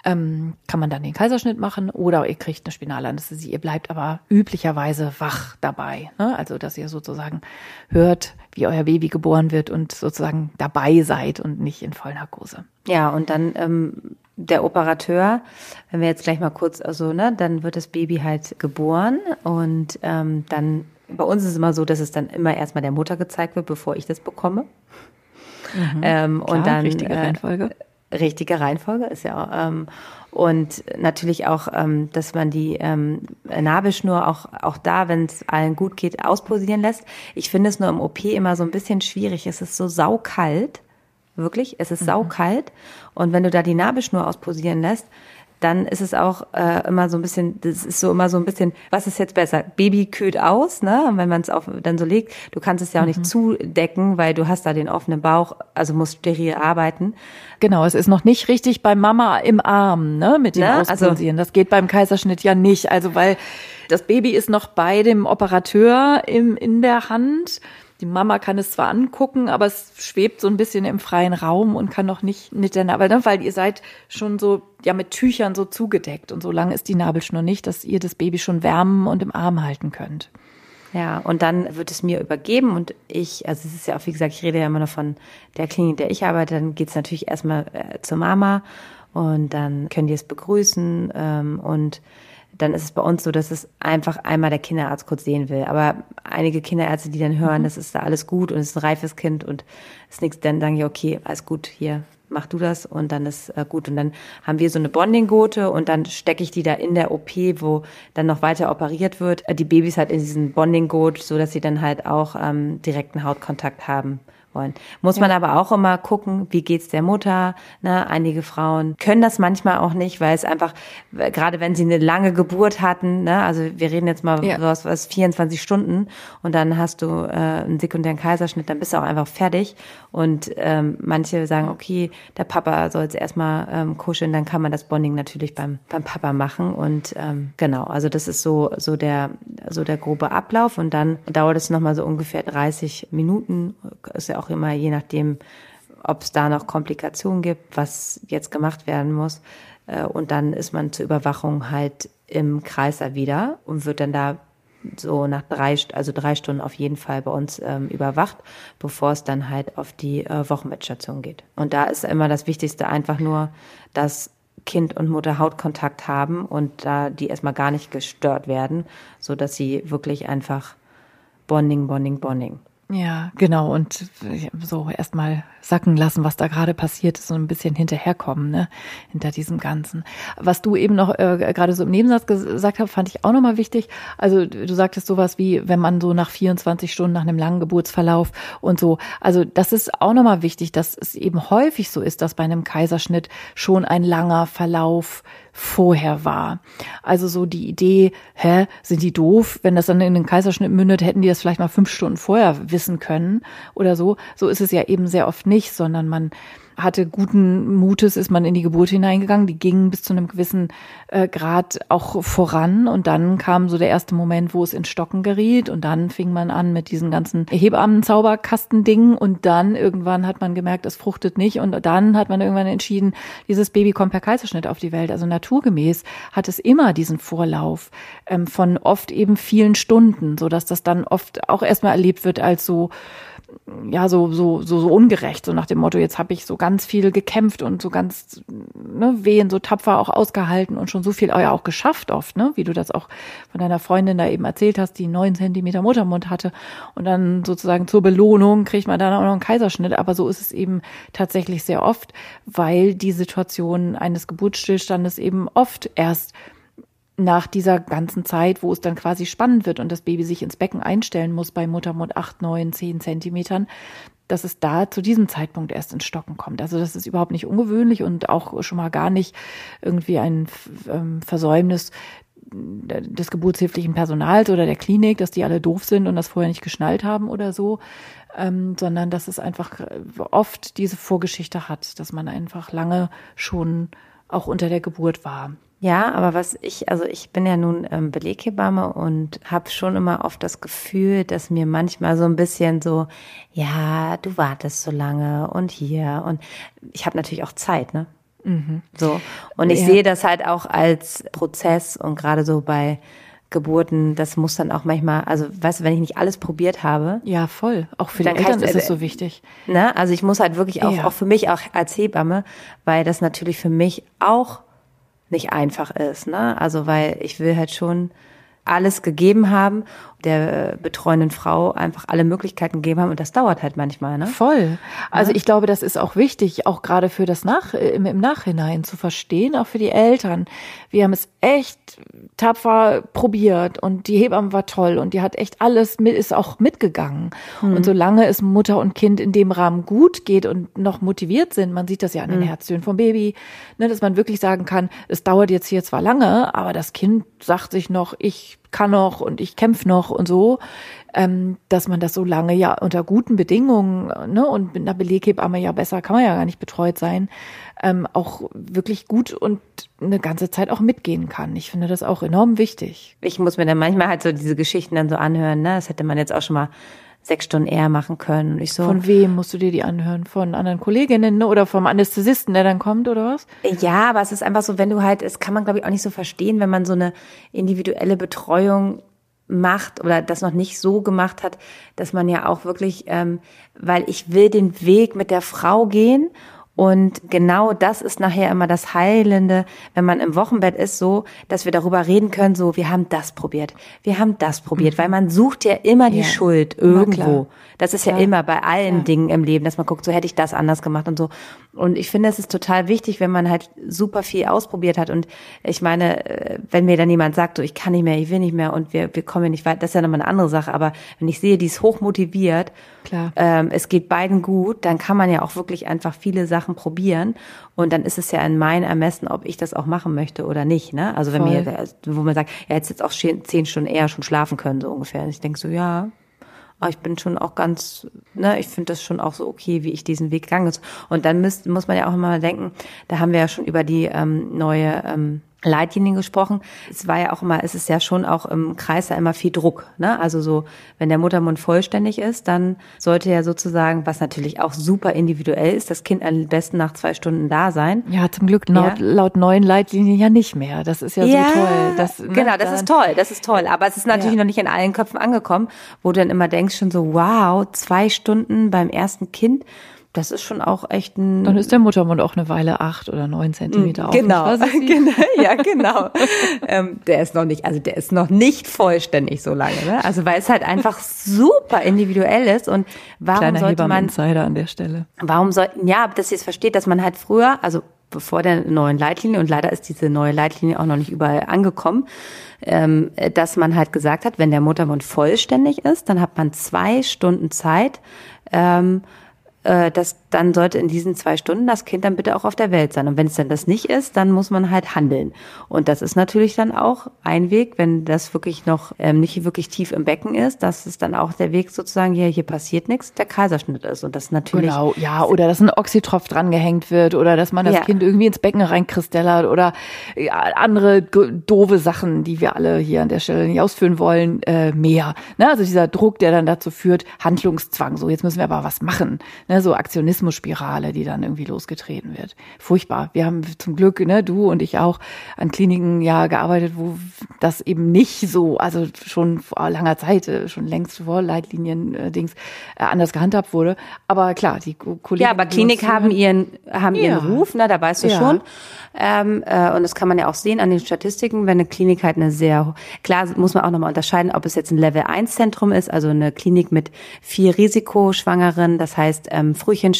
ähm, kann man dann den Kaiserschnitt machen oder ihr kriegt eine Spinalanästhesie. Ihr bleibt aber üblicherweise wach dabei. Ne? Also, dass ihr sozusagen hört, wie euer Baby geboren wird und sozusagen dabei seid und nicht in Vollnarkose. Ja, und dann ähm, der Operateur, wenn wir jetzt gleich mal kurz, also, ne, dann wird das Baby halt geboren und ähm, dann, bei uns ist es immer so, dass es dann immer erstmal der Mutter gezeigt wird, bevor ich das bekomme. Mhm, ähm, klar, und dann richtige äh, Reihenfolge. Äh, richtige Reihenfolge ist ja auch, ähm, und natürlich auch, ähm, dass man die ähm, Nabelschnur auch auch da, wenn es allen gut geht, ausposieren lässt. Ich finde es nur im OP immer so ein bisschen schwierig. Es ist so saukalt, wirklich. Es ist mhm. saukalt und wenn du da die Nabelschnur ausposieren lässt, dann ist es auch äh, immer so ein bisschen, das ist so immer so ein bisschen, was ist jetzt besser? Baby kühlt aus, ne? Und wenn man es auf dann so legt, du kannst es ja auch mhm. nicht zudecken, weil du hast da den offenen Bauch, also musst steril arbeiten. Genau, es ist noch nicht richtig bei Mama im Arm, ne? Mit dem ne? Auspulsieren. Also, das geht beim Kaiserschnitt ja nicht. Also weil das Baby ist noch bei dem Operateur im, in der Hand die Mama kann es zwar angucken, aber es schwebt so ein bisschen im freien Raum und kann noch nicht mit der Nabel, ne, weil ihr seid schon so ja mit Tüchern so zugedeckt und so lang ist die Nabelschnur nicht, dass ihr das Baby schon wärmen und im Arm halten könnt. Ja, und dann wird es mir übergeben und ich, also es ist ja auch, wie gesagt, ich rede ja immer noch von der Klinik, in der ich arbeite, dann geht's natürlich erstmal äh, zur Mama und dann können die es begrüßen ähm, und dann ist es bei uns so, dass es einfach einmal der Kinderarzt kurz sehen will. Aber einige Kinderärzte, die dann hören, mhm. das ist da alles gut und es ist ein reifes Kind und es ist nichts, dann sagen die, okay, alles gut, hier, mach du das und dann ist äh, gut. Und dann haben wir so eine Bonding-Gurte und dann stecke ich die da in der OP, wo dann noch weiter operiert wird. Äh, die Babys halt in diesen Bonding-Gurt, so dass sie dann halt auch ähm, direkten Hautkontakt haben wollen. Muss ja. man aber auch immer gucken, wie geht's der Mutter. Ne? Einige Frauen können das manchmal auch nicht, weil es einfach, gerade wenn sie eine lange Geburt hatten, ne? also wir reden jetzt mal ja. was, was 24 Stunden und dann hast du äh, einen sekundären Kaiserschnitt, dann bist du auch einfach fertig. Und ähm, manche sagen, okay, der Papa soll jetzt erstmal ähm, kuscheln, dann kann man das Bonding natürlich beim, beim Papa machen. Und ähm, genau, also das ist so, so der, so der grobe Ablauf. Und dann dauert es nochmal so ungefähr 30 Minuten. Ist ja auch immer je nachdem, ob es da noch Komplikationen gibt, was jetzt gemacht werden muss. Äh, und dann ist man zur Überwachung halt im Kreiser wieder und wird dann da so nach drei, also drei Stunden auf jeden Fall bei uns ähm, überwacht, bevor es dann halt auf die äh, Wochenbettstation geht. Und da ist immer das Wichtigste einfach nur, dass Kind und Mutter Hautkontakt haben und da die erstmal gar nicht gestört werden, so dass sie wirklich einfach Bonding, Bonding, Bonding. Ja, genau. Und so erstmal sacken lassen, was da gerade passiert ist, so ein bisschen hinterherkommen, ne, hinter diesem Ganzen. Was du eben noch äh, gerade so im Nebensatz gesagt hast, fand ich auch nochmal wichtig. Also du sagtest sowas wie, wenn man so nach 24 Stunden nach einem langen Geburtsverlauf und so. Also das ist auch nochmal wichtig, dass es eben häufig so ist, dass bei einem Kaiserschnitt schon ein langer Verlauf vorher war. Also so die Idee, hä, sind die doof? Wenn das dann in den Kaiserschnitt mündet, hätten die das vielleicht mal fünf Stunden vorher wissen können oder so. So ist es ja eben sehr oft nicht, sondern man hatte guten Mutes, ist man in die Geburt hineingegangen. Die gingen bis zu einem gewissen äh, Grad auch voran. Und dann kam so der erste Moment, wo es ins Stocken geriet. Und dann fing man an mit diesen ganzen Hebammen-Zauberkastendingen. Und dann irgendwann hat man gemerkt, es fruchtet nicht. Und dann hat man irgendwann entschieden, dieses Baby kommt per Kaiserschnitt auf die Welt. Also naturgemäß hat es immer diesen Vorlauf ähm, von oft eben vielen Stunden, so dass das dann oft auch erstmal erlebt wird als so ja so so so so ungerecht so nach dem Motto jetzt habe ich so ganz viel gekämpft und so ganz ne, wehen so tapfer auch ausgehalten und schon so viel auch geschafft oft ne? Wie du das auch von deiner Freundin da eben erzählt hast die neun Zentimeter Muttermund hatte und dann sozusagen zur Belohnung kriegt man dann auch noch einen Kaiserschnitt. Aber so ist es eben tatsächlich sehr oft weil die Situation eines Geburtsstillstandes eben oft erst nach dieser ganzen Zeit, wo es dann quasi spannend wird und das Baby sich ins Becken einstellen muss bei Muttermund acht, neun, zehn Zentimetern, dass es da zu diesem Zeitpunkt erst ins Stocken kommt. Also das ist überhaupt nicht ungewöhnlich und auch schon mal gar nicht irgendwie ein ähm, Versäumnis des geburtshilflichen Personals oder der Klinik, dass die alle doof sind und das vorher nicht geschnallt haben oder so, ähm, sondern dass es einfach oft diese Vorgeschichte hat, dass man einfach lange schon auch unter der Geburt war. Ja, aber was ich, also ich bin ja nun ähm, Beleghebamme und habe schon immer oft das Gefühl, dass mir manchmal so ein bisschen so, ja, du wartest so lange und hier und ich habe natürlich auch Zeit, ne? Mhm. So und ich ja. sehe das halt auch als Prozess und gerade so bei Geburten, das muss dann auch manchmal, also weißt du, wenn ich nicht alles probiert habe. Ja, voll. Auch für die Eltern ist es so wichtig. Ne? Also ich muss halt wirklich auch, ja. auch für mich auch als Hebamme, weil das natürlich für mich auch nicht einfach ist. Ne? Also weil ich will halt schon alles gegeben haben, der betreuenden Frau einfach alle Möglichkeiten gegeben haben und das dauert halt manchmal. Ne? Voll. Also ja. ich glaube, das ist auch wichtig, auch gerade für das Nach im, im Nachhinein zu verstehen, auch für die Eltern. Wir haben es echt tapfer probiert und die Hebamme war toll und die hat echt alles mit, ist auch mitgegangen. Mhm. Und solange es Mutter und Kind in dem Rahmen gut geht und noch motiviert sind, man sieht das ja an den mhm. Herztönen vom Baby, ne, dass man wirklich sagen kann, es dauert jetzt hier zwar lange, aber das Kind sagt sich noch, ich kann noch und ich kämpfe noch und so, ähm, dass man das so lange ja unter guten Bedingungen, ne, und mit einer Beleghebamme ja besser kann man ja gar nicht betreut sein, ähm, auch wirklich gut und eine ganze Zeit auch mitgehen kann. Ich finde das auch enorm wichtig. Ich muss mir dann manchmal halt so diese Geschichten dann so anhören, ne? Das hätte man jetzt auch schon mal sechs Stunden eher machen können. Und ich so, Von wem musst du dir die anhören? Von anderen Kolleginnen ne? oder vom Anästhesisten, der dann kommt oder was? Ja, aber es ist einfach so, wenn du halt, es kann man glaube ich auch nicht so verstehen, wenn man so eine individuelle Betreuung macht oder das noch nicht so gemacht hat, dass man ja auch wirklich, ähm, weil ich will den Weg mit der Frau gehen und genau das ist nachher immer das Heilende, wenn man im Wochenbett ist, so, dass wir darüber reden können, so, wir haben das probiert, wir haben das probiert, mhm. weil man sucht ja immer die ja. Schuld irgendwo. Das ist klar. ja immer bei allen ja. Dingen im Leben, dass man guckt, so hätte ich das anders gemacht und so. Und ich finde, es ist total wichtig, wenn man halt super viel ausprobiert hat. Und ich meine, äh, wenn mir dann jemand sagt, so, ich kann nicht mehr, ich will nicht mehr und wir, wir kommen nicht weit, das ist ja nochmal eine andere Sache. Aber wenn ich sehe, die ist hoch motiviert, Klar. Ähm, es geht beiden gut, dann kann man ja auch wirklich einfach viele Sachen probieren. Und dann ist es ja in mein Ermessen, ob ich das auch machen möchte oder nicht. Ne? Also wenn Voll. mir, wo man sagt, ja, jetzt jetzt auch zehn Stunden eher schon schlafen können, so ungefähr. Und ich denke so, ja, aber ich bin schon auch ganz, ne, ich finde das schon auch so okay, wie ich diesen Weg gegangen ist. Und dann müsst, muss man ja auch immer denken, da haben wir ja schon über die ähm, neue ähm, Leitlinien gesprochen. Es war ja auch immer, es ist ja schon auch im Kreis da immer viel Druck. Ne? Also so, wenn der Muttermund vollständig ist, dann sollte ja sozusagen, was natürlich auch super individuell ist, das Kind am besten nach zwei Stunden da sein. Ja, zum Glück laut, ja. laut neuen Leitlinien ja nicht mehr. Das ist ja, ja so toll. Das, ne, genau, das ist toll, das ist toll. Aber es ist natürlich ja. noch nicht in allen Köpfen angekommen, wo du dann immer denkst schon so, wow, zwei Stunden beim ersten Kind das ist schon auch echt ein. Dann ist der Muttermund auch eine Weile acht oder neun Zentimeter genau. auf. Genau, ja, genau. ähm, der ist noch nicht, also der ist noch nicht vollständig so lange. Ne? Also weil es halt einfach super individuell ist und warum Kleiner sollte man Insider an der Stelle. Warum sollten ja, dass ihr es versteht, dass man halt früher, also bevor der neuen Leitlinie und leider ist diese neue Leitlinie auch noch nicht überall angekommen, ähm, dass man halt gesagt hat, wenn der Muttermund vollständig ist, dann hat man zwei Stunden Zeit. Ähm, äh, das, dann sollte in diesen zwei Stunden das Kind dann bitte auch auf der Welt sein. Und wenn es dann das nicht ist, dann muss man halt handeln. Und das ist natürlich dann auch ein Weg, wenn das wirklich noch ähm, nicht wirklich tief im Becken ist, dass es dann auch der Weg sozusagen, hier, hier passiert nichts, der Kaiserschnitt ist. Und das natürlich. Genau, ja, oder dass ein Oxytropf drangehängt wird oder dass man das ja. Kind irgendwie ins Becken reinkristellert oder ja, andere doofe Sachen, die wir alle hier an der Stelle nicht ausführen wollen, äh, mehr. Ne? Also dieser Druck, der dann dazu führt, Handlungszwang. So, jetzt müssen wir aber was machen. Ne? so Aktionismus-Spirale, die dann irgendwie losgetreten wird. Furchtbar. Wir haben zum Glück, ne, du und ich auch an Kliniken ja gearbeitet, wo das eben nicht so, also schon vor langer Zeit, äh, schon längst vor Leitlinien-Dings äh, anders gehandhabt wurde. Aber klar, die Kollegen. Ja, aber Klinik haben ihren, haben ja. ihren Ruf, ne, da weißt du ja. schon. Ähm, äh, und das kann man ja auch sehen an den Statistiken, wenn eine Klinik halt eine sehr, klar muss man auch nochmal unterscheiden, ob es jetzt ein Level 1 Zentrum ist, also eine Klinik mit vier Risikoschwangeren, das heißt ähm,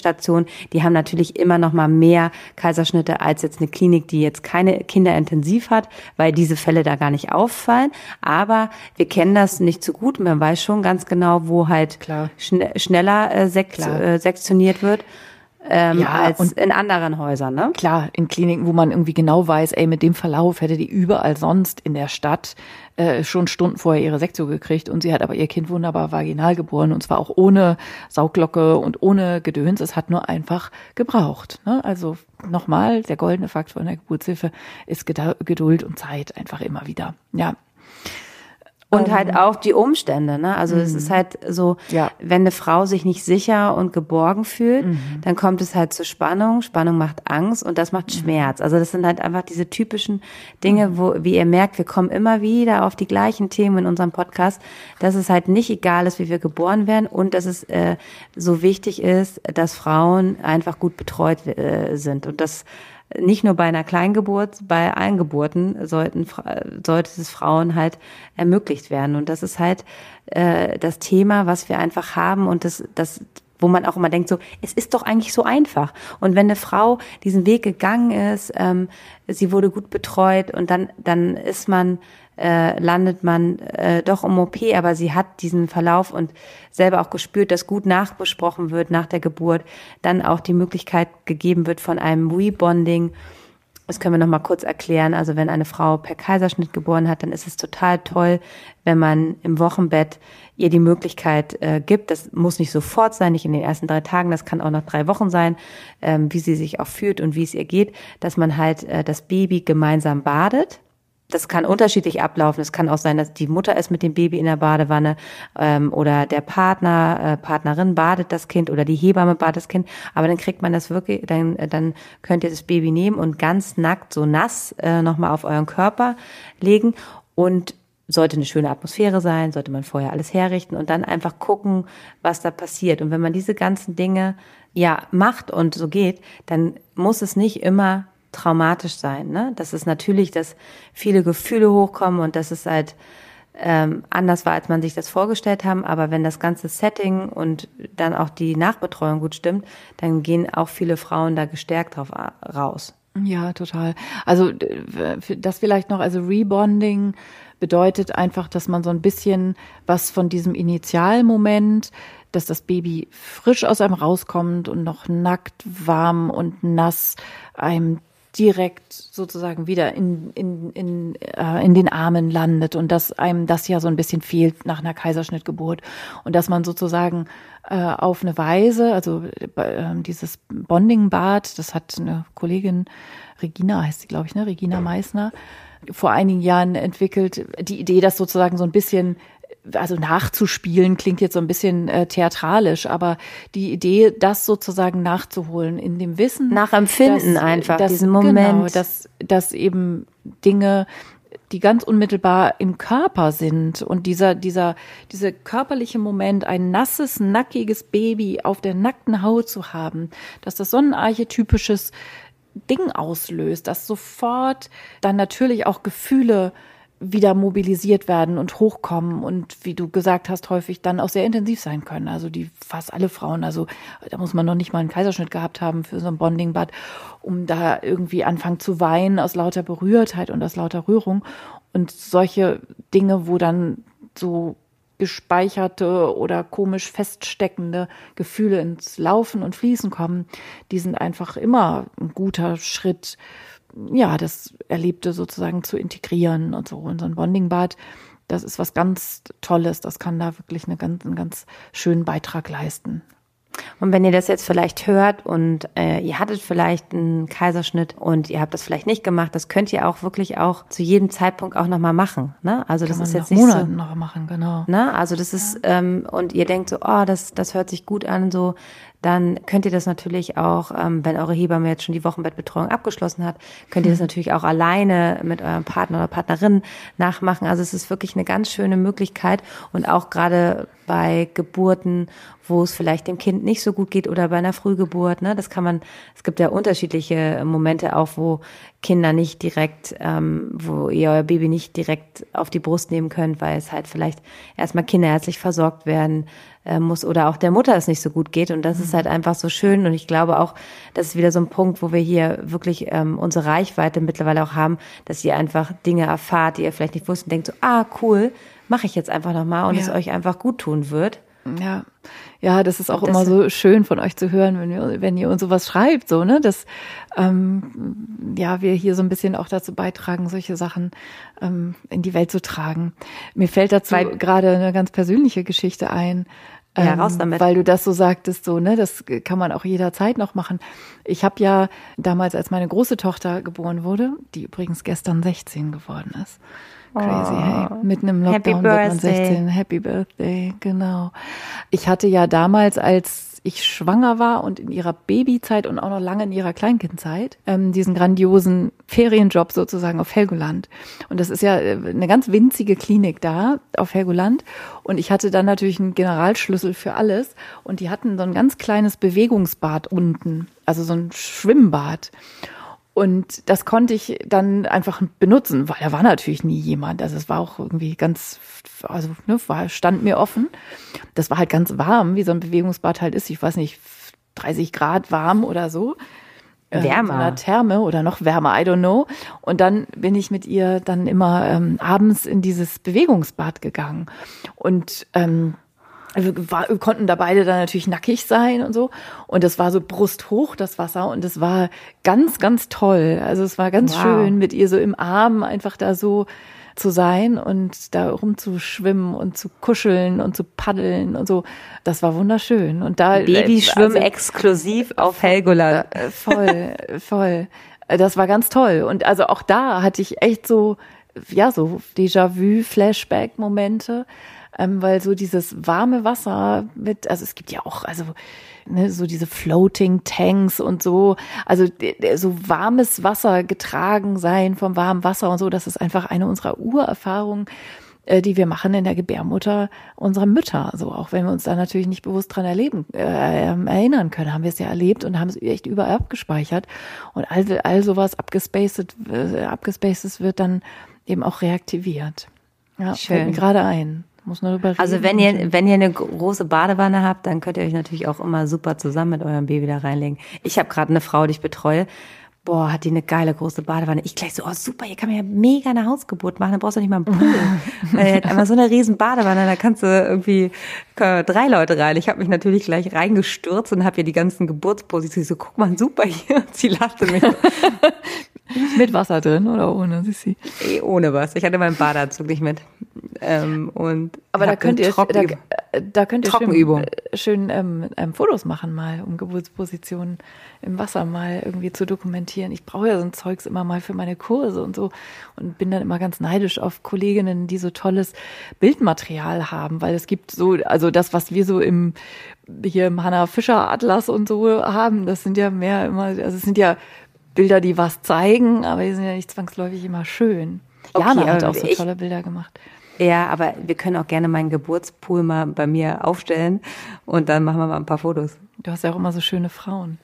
Frühchenstation, die haben natürlich immer nochmal mehr Kaiserschnitte als jetzt eine Klinik, die jetzt keine Kinderintensiv hat, weil diese Fälle da gar nicht auffallen. Aber wir kennen das nicht so gut. Man weiß schon ganz genau, wo halt schn schneller äh, sek äh, sektioniert wird. Ähm, ja, als und in anderen Häusern, ne? Klar, in Kliniken, wo man irgendwie genau weiß, ey, mit dem Verlauf hätte die überall sonst in der Stadt äh, schon Stunden vorher ihre Sektio gekriegt und sie hat aber ihr Kind wunderbar vaginal geboren und zwar auch ohne Sauglocke und ohne Gedöns. Es hat nur einfach gebraucht. Ne? Also nochmal, der goldene Faktor in der Geburtshilfe ist Geduld und Zeit einfach immer wieder. Ja, und halt ähm. auch die Umstände, ne? Also mhm. es ist halt so, ja. wenn eine Frau sich nicht sicher und geborgen fühlt, mhm. dann kommt es halt zu Spannung. Spannung macht Angst und das macht mhm. Schmerz. Also das sind halt einfach diese typischen Dinge, mhm. wo, wie ihr merkt, wir kommen immer wieder auf die gleichen Themen in unserem Podcast, dass es halt nicht egal ist, wie wir geboren werden und dass es äh, so wichtig ist, dass Frauen einfach gut betreut äh, sind. Und das nicht nur bei einer Kleingeburt, bei allen Geburten sollten, sollte es Frauen halt ermöglicht werden. Und das ist halt äh, das Thema, was wir einfach haben und das, das, wo man auch immer denkt, so, es ist doch eigentlich so einfach. Und wenn eine Frau diesen Weg gegangen ist, ähm, sie wurde gut betreut und dann, dann ist man äh, landet man äh, doch im OP, aber sie hat diesen Verlauf und selber auch gespürt, dass gut nachbesprochen wird nach der Geburt, dann auch die Möglichkeit gegeben wird von einem Rebonding. Das können wir noch mal kurz erklären. Also wenn eine Frau per Kaiserschnitt geboren hat, dann ist es total toll, wenn man im Wochenbett ihr die Möglichkeit äh, gibt. Das muss nicht sofort sein, nicht in den ersten drei Tagen. Das kann auch noch drei Wochen sein, ähm, wie sie sich auch fühlt und wie es ihr geht, dass man halt äh, das Baby gemeinsam badet das kann unterschiedlich ablaufen. Es kann auch sein, dass die Mutter ist mit dem Baby in der Badewanne ähm, oder der Partner, äh, Partnerin badet das Kind oder die Hebamme badet das Kind. Aber dann kriegt man das wirklich, dann, dann könnt ihr das Baby nehmen und ganz nackt, so nass, äh, nochmal auf euren Körper legen und sollte eine schöne Atmosphäre sein, sollte man vorher alles herrichten und dann einfach gucken, was da passiert. Und wenn man diese ganzen Dinge ja macht und so geht, dann muss es nicht immer traumatisch sein. Ne? Das ist natürlich, dass viele Gefühle hochkommen und dass es halt ähm, anders war, als man sich das vorgestellt haben. Aber wenn das ganze Setting und dann auch die Nachbetreuung gut stimmt, dann gehen auch viele Frauen da gestärkt drauf raus. Ja, total. Also das vielleicht noch, also Rebonding bedeutet einfach, dass man so ein bisschen was von diesem Initialmoment, dass das Baby frisch aus einem rauskommt und noch nackt, warm und nass einem direkt sozusagen wieder in, in, in, äh, in den Armen landet und dass einem das ja so ein bisschen fehlt nach einer Kaiserschnittgeburt. Und dass man sozusagen äh, auf eine Weise, also äh, dieses Bonding-Bad, das hat eine Kollegin, Regina heißt sie, glaube ich, ne, Regina Meissner, vor einigen Jahren entwickelt, die Idee, dass sozusagen so ein bisschen also nachzuspielen klingt jetzt so ein bisschen äh, theatralisch, aber die Idee, das sozusagen nachzuholen in dem Wissen. Nachempfinden dass, einfach, dass, diesen Moment. Genau, dass, dass eben Dinge, die ganz unmittelbar im Körper sind und dieser, dieser, dieser körperliche Moment, ein nasses, nackiges Baby auf der nackten Haut zu haben, dass das so ein archetypisches Ding auslöst, dass sofort dann natürlich auch Gefühle wieder mobilisiert werden und hochkommen und wie du gesagt hast, häufig dann auch sehr intensiv sein können. Also die fast alle Frauen, also da muss man noch nicht mal einen Kaiserschnitt gehabt haben für so ein Bondingbad, um da irgendwie anfangen zu weinen aus lauter Berührtheit und aus lauter Rührung. Und solche Dinge, wo dann so gespeicherte oder komisch feststeckende Gefühle ins Laufen und Fließen kommen, die sind einfach immer ein guter Schritt ja, das Erlebte sozusagen zu integrieren und so. Und so ein Bondingbad, das ist was ganz Tolles. Das kann da wirklich eine ganz, einen ganz schönen Beitrag leisten. Und wenn ihr das jetzt vielleicht hört und äh, ihr hattet vielleicht einen Kaiserschnitt und ihr habt das vielleicht nicht gemacht, das könnt ihr auch wirklich auch zu jedem Zeitpunkt auch nochmal machen. Ne? Also Kann das ist jetzt nicht Monaten so, noch machen, genau. Ne? Also das ja. ist ähm, und ihr denkt so, oh, das das hört sich gut an, so dann könnt ihr das natürlich auch, ähm, wenn eure Hebamme jetzt schon die Wochenbettbetreuung abgeschlossen hat, könnt ihr das natürlich auch alleine mit eurem Partner oder Partnerin nachmachen. Also es ist wirklich eine ganz schöne Möglichkeit und auch gerade bei Geburten, wo es vielleicht dem Kind nicht so gut geht oder bei einer Frühgeburt, ne, das kann man, es gibt ja unterschiedliche Momente auch, wo Kinder nicht direkt, ähm, wo ihr euer Baby nicht direkt auf die Brust nehmen könnt, weil es halt vielleicht erstmal kinderärztlich versorgt werden muss oder auch der Mutter es nicht so gut geht. Und das ist halt einfach so schön. Und ich glaube auch, das ist wieder so ein Punkt, wo wir hier wirklich ähm, unsere Reichweite mittlerweile auch haben, dass ihr einfach Dinge erfahrt, die ihr vielleicht nicht wusstet, denkt so, ah, cool, mache ich jetzt einfach nochmal und ja. es euch einfach gut tun wird. Ja, ja, das ist auch das immer so schön von euch zu hören, wenn ihr, wenn ihr uns sowas schreibt, so, ne, dass, ähm, ja, wir hier so ein bisschen auch dazu beitragen, solche Sachen ähm, in die Welt zu tragen. Mir fällt dazu gerade eine ganz persönliche Geschichte ein. Ja, raus ähm, damit. Weil du das so sagtest, so, ne, das kann man auch jederzeit noch machen. Ich habe ja damals, als meine große Tochter geboren wurde, die übrigens gestern 16 geworden ist, Crazy, oh. hey. Mitten im Lockdown wird man 16. Happy Birthday, genau. Ich hatte ja damals, als ich schwanger war und in ihrer Babyzeit und auch noch lange in ihrer Kleinkindzeit, ähm, diesen grandiosen Ferienjob sozusagen auf Helgoland. Und das ist ja äh, eine ganz winzige Klinik da auf Helgoland. Und ich hatte dann natürlich einen Generalschlüssel für alles. Und die hatten so ein ganz kleines Bewegungsbad unten, also so ein Schwimmbad. Und das konnte ich dann einfach benutzen, weil da war natürlich nie jemand. Also es war auch irgendwie ganz, also ne, war, stand mir offen. Das war halt ganz warm, wie so ein Bewegungsbad halt ist. Ich weiß nicht, 30 Grad warm oder so. Äh, wärmer. Äh, Therme oder noch wärmer, I don't know. Und dann bin ich mit ihr dann immer ähm, abends in dieses Bewegungsbad gegangen. Und ähm, also war, konnten da beide dann natürlich nackig sein und so. Und das war so brusthoch, das Wasser. Und es war ganz, ganz toll. Also es war ganz wow. schön, mit ihr so im Arm einfach da so zu sein und da rumzuschwimmen und zu kuscheln und zu paddeln und so. Das war wunderschön. Und da Babyschwimmen also, exklusiv auf Helgoland. Äh, voll, voll. Das war ganz toll. Und also auch da hatte ich echt so, ja, so Déjà-vu, Flashback-Momente ähm, weil so dieses warme Wasser mit, also es gibt ja auch, also ne, so diese Floating Tanks und so, also so warmes Wasser getragen sein vom warmen Wasser und so, das ist einfach eine unserer Urerfahrungen äh, die wir machen in der Gebärmutter unserer Mütter. So, auch wenn wir uns da natürlich nicht bewusst dran erleben, äh, ähm, erinnern können, haben wir es ja erlebt und haben es echt überall abgespeichert. Und all, all sowas abgespaced, äh, abgespaced wird dann eben auch reaktiviert. Ja, Schön. fällt mir gerade ein. Muss nur also reden. Also wenn ihr, wenn ihr eine große Badewanne habt, dann könnt ihr euch natürlich auch immer super zusammen mit eurem Baby da reinlegen. Ich habe gerade eine Frau, die ich betreue. Boah, hat die eine geile große Badewanne. Ich gleich so, oh super, hier kann man ja mega eine Hausgeburt machen, da brauchst du nicht mal einen Pool. Weil hat einmal so eine riesen Badewanne, da kannst du irgendwie drei Leute rein. Ich habe mich natürlich gleich reingestürzt und habe hier die ganzen Geburtspositionen. So, guck mal, super hier. Sie lachte mich. mit Wasser drin oder ohne, Sissi? Eh, ohne was. Ich hatte meinen Badeanzug nicht mit. Ähm, und Aber da könnt ihr, da, da, könnt ihr schön, schön ähm, ähm, Fotos machen mal, um Geburtspositionen im Wasser mal irgendwie zu dokumentieren. Ich brauche ja so ein Zeugs immer mal für meine Kurse und so und bin dann immer ganz neidisch auf Kolleginnen, die so tolles Bildmaterial haben, weil es gibt so, also das, was wir so im hier im Hanna Fischer Atlas und so haben, das sind ja mehr immer, also es sind ja Bilder, die was zeigen, aber die sind ja nicht zwangsläufig immer schön. Okay, Jana hat auch so tolle Bilder gemacht. Ja, aber wir können auch gerne meinen Geburtspool mal bei mir aufstellen und dann machen wir mal ein paar Fotos. Du hast ja auch immer so schöne Frauen.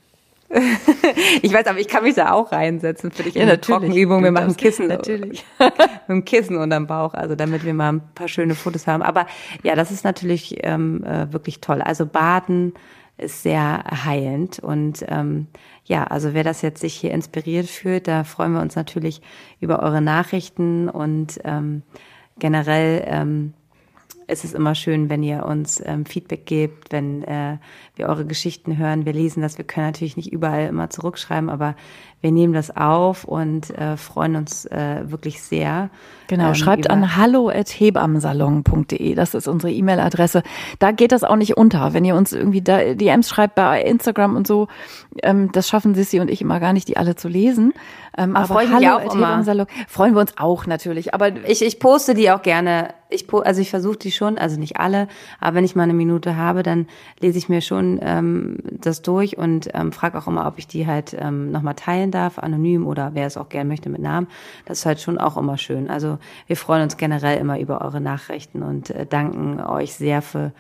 ich weiß, aber ich kann mich da auch reinsetzen für dich ja, in eine Trockenübung. Wir machen Kissen. Natürlich. mit dem Kissen unterm Bauch, also damit wir mal ein paar schöne Fotos haben. Aber ja, das ist natürlich ähm, äh, wirklich toll. Also Baden ist sehr heilend und ähm, ja, also wer das jetzt sich hier inspiriert fühlt, da freuen wir uns natürlich über eure Nachrichten und ähm, generell ähm, ist es immer schön, wenn ihr uns ähm, Feedback gebt, wenn äh, wir eure Geschichten hören. Wir lesen das. Wir können natürlich nicht überall immer zurückschreiben, aber wir nehmen das auf und äh, freuen uns äh, wirklich sehr. Genau, ähm, schreibt an hallo@hebammensalon.de. Das ist unsere E-Mail-Adresse. Da geht das auch nicht unter, wenn ihr uns irgendwie da DMs schreibt bei Instagram und so. Ähm, das schaffen Sissi und ich immer gar nicht, die alle zu lesen. Ähm, aber, aber hallo auch immer. freuen wir uns auch natürlich. Aber ich, ich poste die auch gerne. Ich also ich versuche die schon, also nicht alle, aber wenn ich mal eine Minute habe, dann lese ich mir schon ähm, das durch und ähm, frage auch immer, ob ich die halt ähm, nochmal teilen darf, anonym oder wer es auch gerne möchte mit Namen. Das ist halt schon auch immer schön. Also wir freuen uns generell immer über eure Nachrichten und äh, danken euch sehr für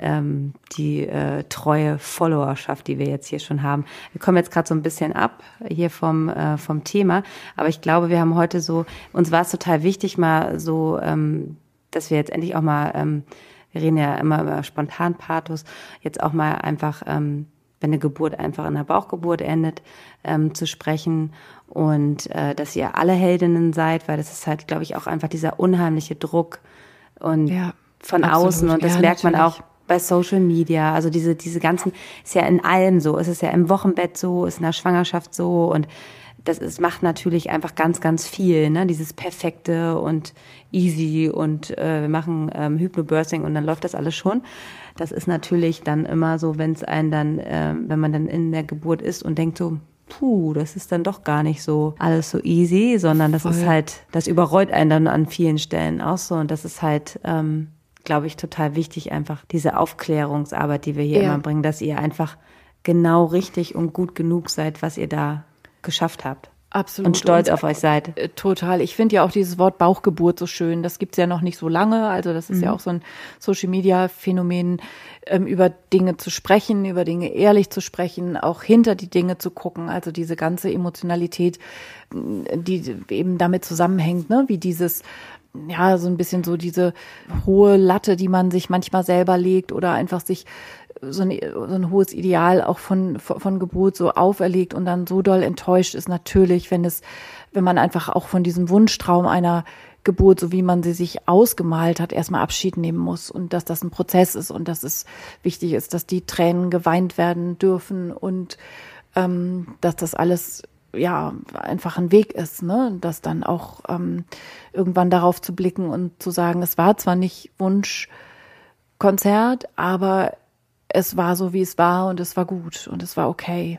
ähm, die äh, treue Followerschaft, die wir jetzt hier schon haben. Wir kommen jetzt gerade so ein bisschen ab hier vom, äh, vom Thema, aber ich glaube, wir haben heute so, uns war es total wichtig, mal so, ähm, dass wir jetzt endlich auch mal, ähm, wir reden ja immer über Spontanpathos, jetzt auch mal einfach, ähm, wenn eine Geburt einfach in der Bauchgeburt endet, ähm, zu sprechen und äh, dass ihr alle Heldinnen seid, weil das ist halt, glaube ich, auch einfach dieser unheimliche Druck und ja, von absolut. außen und das ja, merkt natürlich. man auch bei Social Media, also diese, diese ganzen, ist ja in allem so, es ist ja im Wochenbett so, ist in der Schwangerschaft so und das ist, macht natürlich einfach ganz, ganz viel, ne? Dieses perfekte und easy und äh, wir machen ähm, Hypnobirthing und dann läuft das alles schon. Das ist natürlich dann immer so, wenn es einen dann, äh, wenn man dann in der Geburt ist und denkt so, puh, das ist dann doch gar nicht so alles so easy, sondern das Voll. ist halt, das überrollt einen dann an vielen Stellen auch so und das ist halt, ähm, glaube ich, total wichtig, einfach diese Aufklärungsarbeit, die wir hier ja. immer bringen, dass ihr einfach genau richtig und gut genug seid, was ihr da geschafft habt. Absolut. Und stolz und, auf euch seid. Äh, total. Ich finde ja auch dieses Wort Bauchgeburt so schön. Das gibt's ja noch nicht so lange. Also das ist mhm. ja auch so ein Social-Media-Phänomen, ähm, über Dinge zu sprechen, über Dinge ehrlich zu sprechen, auch hinter die Dinge zu gucken. Also diese ganze Emotionalität, die eben damit zusammenhängt, ne? wie dieses ja, so ein bisschen so diese hohe Latte, die man sich manchmal selber legt oder einfach sich so ein, so ein hohes Ideal auch von, von, Geburt so auferlegt und dann so doll enttäuscht ist natürlich, wenn es, wenn man einfach auch von diesem Wunschtraum einer Geburt, so wie man sie sich ausgemalt hat, erstmal Abschied nehmen muss und dass das ein Prozess ist und dass es wichtig ist, dass die Tränen geweint werden dürfen und ähm, dass das alles ja einfach ein Weg ist, ne, dass dann auch ähm, irgendwann darauf zu blicken und zu sagen, es war zwar nicht Wunschkonzert, aber es war so, wie es war und es war gut und es war okay.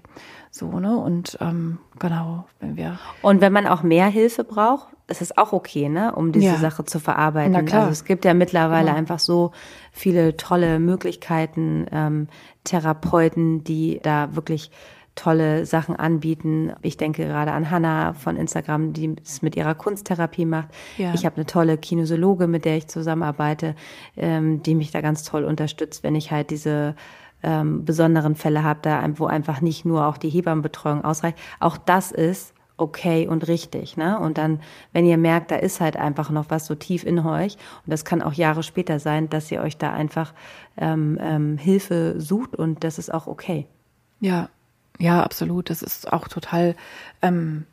So, ne? Und ähm, genau, wenn wir. Und wenn man auch mehr Hilfe braucht, ist es auch okay, ne, um diese ja. Sache zu verarbeiten. Na klar. Also es gibt ja mittlerweile genau. einfach so viele tolle Möglichkeiten, ähm, Therapeuten, die da wirklich tolle Sachen anbieten. Ich denke gerade an Hannah von Instagram, die es mit ihrer Kunsttherapie macht. Ja. Ich habe eine tolle Kinesiologe, mit der ich zusammenarbeite, ähm, die mich da ganz toll unterstützt, wenn ich halt diese ähm, besonderen Fälle habe, da wo einfach nicht nur auch die Hebammenbetreuung ausreicht. Auch das ist okay und richtig, ne? Und dann, wenn ihr merkt, da ist halt einfach noch was so tief in euch, und das kann auch Jahre später sein, dass ihr euch da einfach ähm, ähm, Hilfe sucht und das ist auch okay. Ja, ja, absolut. Das ist auch total ähm,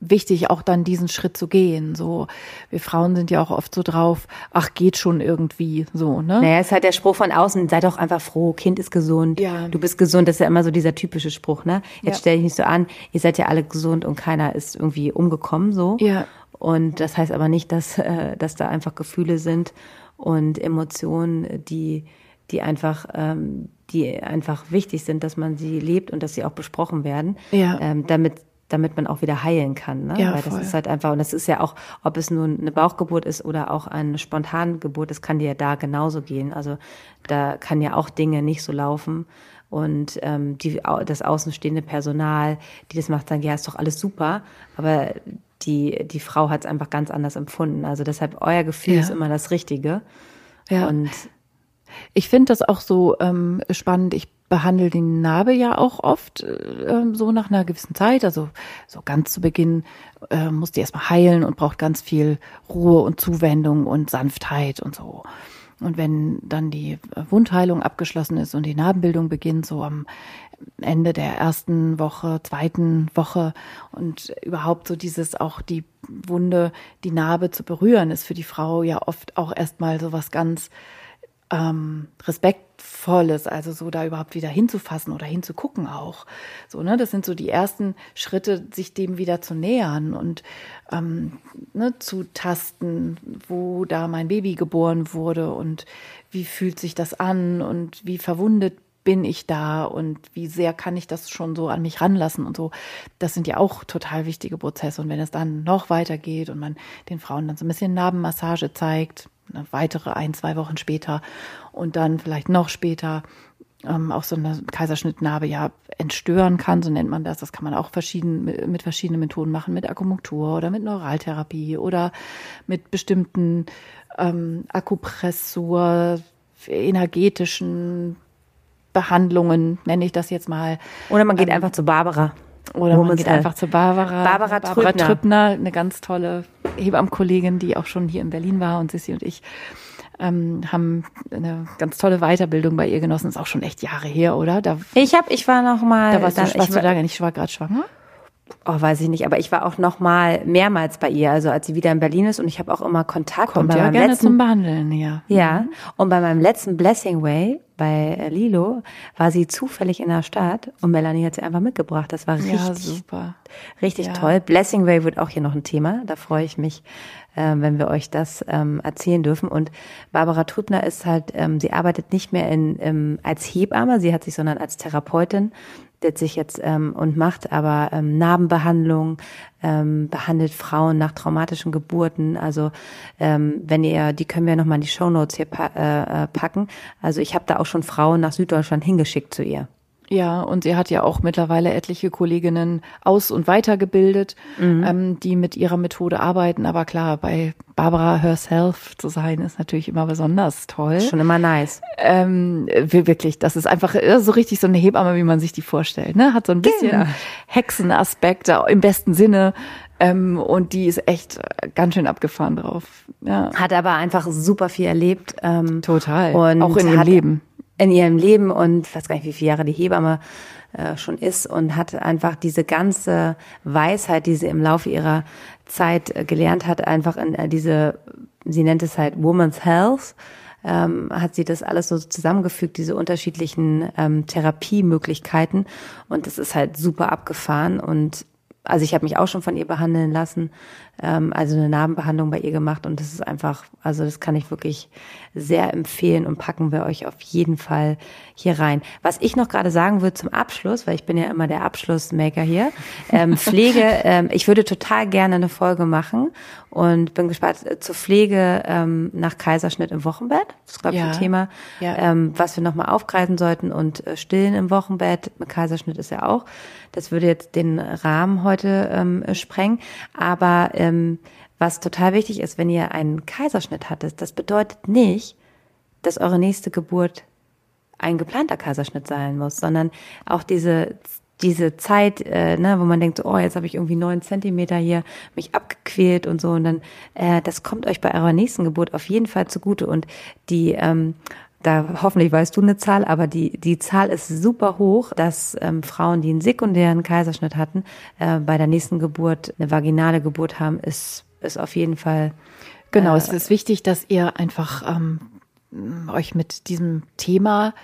wichtig, auch dann diesen Schritt zu gehen. So, wir Frauen sind ja auch oft so drauf, ach, geht schon irgendwie so, ne? Naja, ist halt der Spruch von außen, sei doch einfach froh, Kind ist gesund, ja. du bist gesund, das ist ja immer so dieser typische Spruch, ne? Jetzt ja. stell dich nicht so an, ihr seid ja alle gesund und keiner ist irgendwie umgekommen, so. Ja. Und das heißt aber nicht, dass, äh, dass da einfach Gefühle sind und Emotionen, die, die einfach, ähm, die einfach wichtig sind, dass man sie lebt und dass sie auch besprochen werden, ja. ähm, damit damit man auch wieder heilen kann. Ne? Ja, Weil das voll. ist halt einfach, und das ist ja auch, ob es nun eine Bauchgeburt ist oder auch eine Spontangeburt, das kann dir ja da genauso gehen. Also da kann ja auch Dinge nicht so laufen. Und ähm, die, das außenstehende Personal, die das macht, sagen, ja, ist doch alles super, aber die, die Frau hat es einfach ganz anders empfunden. Also deshalb, euer Gefühl ja. ist immer das Richtige. Ja. Und ich finde das auch so ähm, spannend. Ich behandle die Narbe ja auch oft äh, so nach einer gewissen Zeit. Also so ganz zu Beginn äh, muss die erstmal heilen und braucht ganz viel Ruhe und Zuwendung und Sanftheit und so. Und wenn dann die Wundheilung abgeschlossen ist und die Narbenbildung beginnt, so am Ende der ersten Woche, zweiten Woche und überhaupt so dieses auch die Wunde, die Narbe zu berühren, ist für die Frau ja oft auch erstmal so was ganz ähm, respektvolles, also so da überhaupt wieder hinzufassen oder hinzugucken auch. So, ne, das sind so die ersten Schritte, sich dem wieder zu nähern und ähm, ne, zu tasten, wo da mein Baby geboren wurde und wie fühlt sich das an und wie verwundet bin ich da und wie sehr kann ich das schon so an mich ranlassen und so. Das sind ja auch total wichtige Prozesse. Und wenn es dann noch weitergeht und man den Frauen dann so ein bisschen Narbenmassage zeigt, eine weitere ein, zwei Wochen später und dann vielleicht noch später ähm, auch so eine Kaiserschnittnarbe ja entstören kann, so nennt man das. Das kann man auch verschieden, mit verschiedenen Methoden machen, mit Akupunktur oder mit Neuraltherapie oder mit bestimmten ähm, Akupressur, energetischen Behandlungen, nenne ich das jetzt mal. Oder man geht ähm, einfach zu Barbara. Oder man geht einfach zu Barbara. Barbara, Barbara Trübner. Trübner, eine ganz tolle Hebammenkollegin, die auch schon hier in Berlin war und Sissi und ich ähm, haben eine ganz tolle Weiterbildung bei ihr genossen. Ist auch schon echt Jahre her, oder? Da, ich habe, ich war noch mal. Da warst, da, du, warst du da gar nicht, ich war gerade schwanger. Oh, weiß ich nicht, aber ich war auch noch mal mehrmals bei ihr, also als sie wieder in Berlin ist und ich habe auch immer Kontakt. Kommt und ja gerne letzten, zum Behandeln, ja. Ja, und bei meinem letzten Blessing Way bei äh, Lilo war sie zufällig in der Stadt und Melanie hat sie einfach mitgebracht. Das war richtig, ja, super. richtig ja. toll. Blessing Way wird auch hier noch ein Thema. Da freue ich mich, äh, wenn wir euch das ähm, erzählen dürfen. Und Barbara Trübner ist halt, ähm, sie arbeitet nicht mehr in, ähm, als Hebamme, sie hat sich, sondern als Therapeutin sich jetzt ähm, und macht aber ähm, Narbenbehandlung, ähm, behandelt Frauen nach traumatischen Geburten. Also ähm, wenn ihr, die können wir nochmal in die Show Notes hier pa äh, äh, packen. Also ich habe da auch schon Frauen nach Süddeutschland hingeschickt zu ihr. Ja, und sie hat ja auch mittlerweile etliche Kolleginnen aus- und weitergebildet, mhm. ähm, die mit ihrer Methode arbeiten. Aber klar, bei Barbara herself zu sein, ist natürlich immer besonders toll. Schon immer nice. Ähm, wirklich, das ist einfach so richtig so eine Hebamme, wie man sich die vorstellt. Ne? Hat so ein bisschen genau. Hexenaspekt im besten Sinne. Ähm, und die ist echt ganz schön abgefahren drauf. Ja. Hat aber einfach super viel erlebt. Ähm, Total. Und auch in ihrem Leben in ihrem Leben und ich weiß gar nicht, wie viele Jahre die Hebamme äh, schon ist und hat einfach diese ganze Weisheit, die sie im Laufe ihrer Zeit äh, gelernt hat, einfach in äh, diese, sie nennt es halt Woman's Health, ähm, hat sie das alles so zusammengefügt, diese unterschiedlichen ähm, Therapiemöglichkeiten. Und das ist halt super abgefahren. Und also ich habe mich auch schon von ihr behandeln lassen, ähm, also eine Narbenbehandlung bei ihr gemacht und das ist einfach, also das kann ich wirklich sehr empfehlen und packen wir euch auf jeden Fall hier rein. Was ich noch gerade sagen würde zum Abschluss, weil ich bin ja immer der Abschlussmaker hier, ähm, Pflege, ähm, ich würde total gerne eine Folge machen und bin gespannt äh, zur Pflege ähm, nach Kaiserschnitt im Wochenbett. Das ist, glaube ich, ja. ein Thema, ja. ähm, was wir nochmal aufgreifen sollten und äh, Stillen im Wochenbett. Kaiserschnitt ist ja auch. Das würde jetzt den Rahmen heute ähm, sprengen. Aber ähm, was total wichtig ist, wenn ihr einen Kaiserschnitt hattet, das bedeutet nicht, dass eure nächste Geburt ein geplanter Kaiserschnitt sein muss, sondern auch diese diese Zeit, äh, ne, wo man denkt, so, oh, jetzt habe ich irgendwie neun Zentimeter hier mich abgequält und so, und dann, äh, das kommt euch bei eurer nächsten Geburt auf jeden Fall zugute. Und die, ähm, da hoffentlich weißt du eine Zahl, aber die, die Zahl ist super hoch, dass ähm, Frauen, die einen sekundären Kaiserschnitt hatten, äh, bei der nächsten Geburt eine vaginale Geburt haben, ist, ist auf jeden Fall. Genau, äh, es ist wichtig, dass ihr einfach ähm, euch mit diesem Thema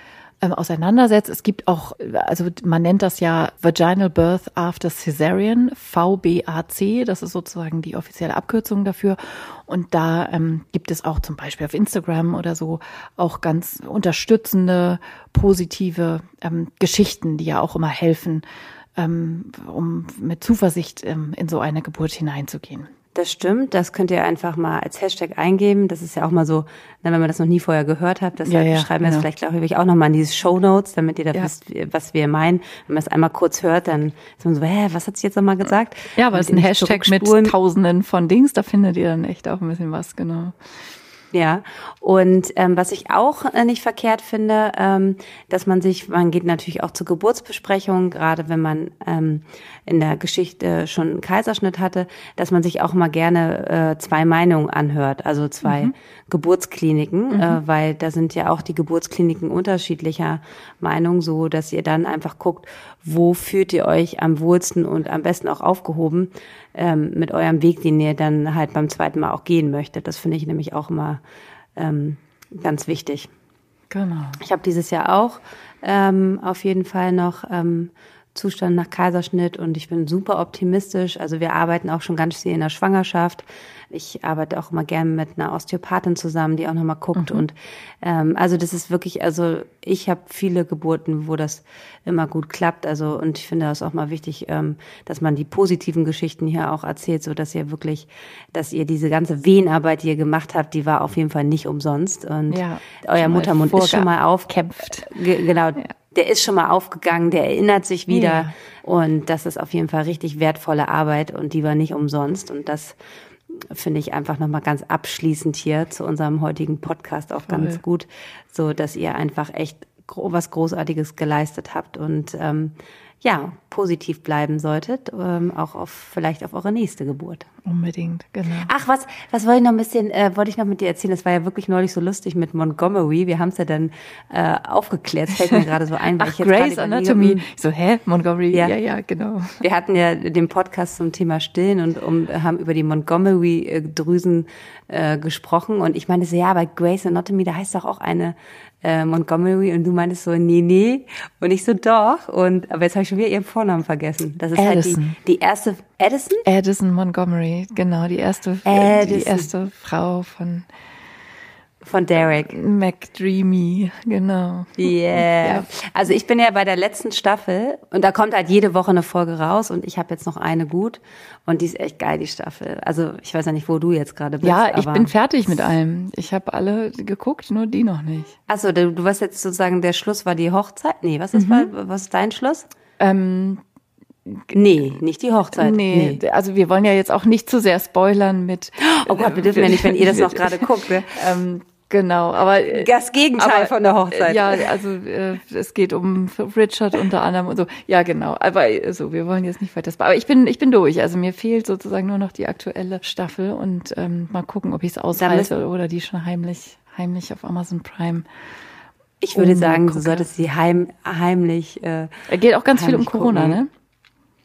ähm, auseinandersetzt. Es gibt auch, also man nennt das ja Vaginal Birth After Caesarean, VBAC, das ist sozusagen die offizielle Abkürzung dafür. Und da ähm, gibt es auch zum Beispiel auf Instagram oder so auch ganz unterstützende, positive ähm, Geschichten, die ja auch immer helfen, ähm, um mit Zuversicht ähm, in so eine Geburt hineinzugehen. Das stimmt, das könnt ihr einfach mal als Hashtag eingeben. Das ist ja auch mal so, wenn man das noch nie vorher gehört hat, das ja, ja, schreiben wir genau. das vielleicht, glaube ich, auch nochmal in diese Show Notes, damit ihr da ja. wisst, was wir meinen. Wenn man es einmal kurz hört, dann ist man so, hä, was hat sie jetzt nochmal gesagt? Ja, aber es ist ein Hashtag mit Tausenden von Dings, da findet ihr dann echt auch ein bisschen was, genau. Ja, und ähm, was ich auch äh, nicht verkehrt finde, ähm, dass man sich, man geht natürlich auch zur Geburtsbesprechung, gerade wenn man ähm, in der Geschichte schon einen Kaiserschnitt hatte, dass man sich auch mal gerne äh, zwei Meinungen anhört, also zwei mhm. Geburtskliniken, mhm. Äh, weil da sind ja auch die Geburtskliniken unterschiedlicher Meinung, so dass ihr dann einfach guckt, wo fühlt ihr euch am wohlsten und am besten auch aufgehoben ähm, mit eurem Weg, den ihr dann halt beim zweiten Mal auch gehen möchtet. Das finde ich nämlich auch immer ähm, ganz wichtig. Genau. Ich habe dieses Jahr auch ähm, auf jeden Fall noch ähm, Zustand nach Kaiserschnitt und ich bin super optimistisch. Also wir arbeiten auch schon ganz viel in der Schwangerschaft. Ich arbeite auch immer gerne mit einer Osteopathin zusammen, die auch nochmal guckt. Mhm. Und ähm, also das ist wirklich, also ich habe viele Geburten, wo das immer gut klappt. Also und ich finde das auch mal wichtig, ähm, dass man die positiven Geschichten hier auch erzählt, so dass ihr wirklich, dass ihr diese ganze Wehenarbeit, die ihr gemacht habt, die war auf jeden Fall nicht umsonst. Und ja, euer Muttermund ist schon mal aufkämpft. Genau. Ja der ist schon mal aufgegangen, der erinnert sich wieder. Ja. Und das ist auf jeden Fall richtig wertvolle Arbeit und die war nicht umsonst. Und das finde ich einfach nochmal ganz abschließend hier zu unserem heutigen Podcast auch Voll. ganz gut, so dass ihr einfach echt was Großartiges geleistet habt. Und ähm, ja, positiv bleiben solltet, ähm, auch auf vielleicht auf eure nächste Geburt. Unbedingt, genau. Ach, was, was wollte ich noch ein bisschen, äh, wollte ich noch mit dir erzählen? Das war ja wirklich neulich so lustig mit Montgomery. Wir haben es ja dann äh, aufgeklärt. Das fällt mir gerade so ein, weil Ach, ich jetzt Grace Anatomy. Ich so, hä, Montgomery? Ja. ja, ja, genau. Wir hatten ja den Podcast zum Thema Stillen und um, haben über die Montgomery-Drüsen äh, gesprochen. Und ich meine so, ja, bei Grace Anatomy, da heißt doch auch eine äh, Montgomery und du meintest so, nee, nee. Und ich so, doch. Und, aber jetzt habe ich schon wieder ihren Vornamen vergessen. Das ist Addison. halt die, die erste, Addison? Addison Montgomery, genau, die erste, Addison. die erste Frau von von Derek. McDreamy, genau. Yeah. Ja. Also ich bin ja bei der letzten Staffel und da kommt halt jede Woche eine Folge raus und ich habe jetzt noch eine gut und die ist echt geil, die Staffel. Also ich weiß ja nicht, wo du jetzt gerade bist. Ja, ich bin fertig mit allem. Ich habe alle geguckt, nur die noch nicht. Achso, du, du warst jetzt sozusagen, der Schluss war die Hochzeit? Nee, was ist, mhm. was ist dein Schluss? Ähm, Nee, nicht die Hochzeit. Nee, nee, also wir wollen ja jetzt auch nicht zu sehr spoilern mit. Oh Gott, wir dürfen ja nicht, wenn ihr das noch gerade guckt. Ne? ähm, Genau, aber äh, das Gegenteil aber, von der Hochzeit. Ja, also äh, es geht um Richard unter anderem und so. Ja, genau. Aber äh, so, wir wollen jetzt nicht weiter. Aber ich bin, ich bin durch. Also mir fehlt sozusagen nur noch die aktuelle Staffel und ähm, mal gucken, ob ich es aushalte oder die schon heimlich, heimlich auf Amazon Prime. Ich würde sagen, du solltest sie heim, heimlich. Äh, geht auch ganz viel um Corona, gucken. ne?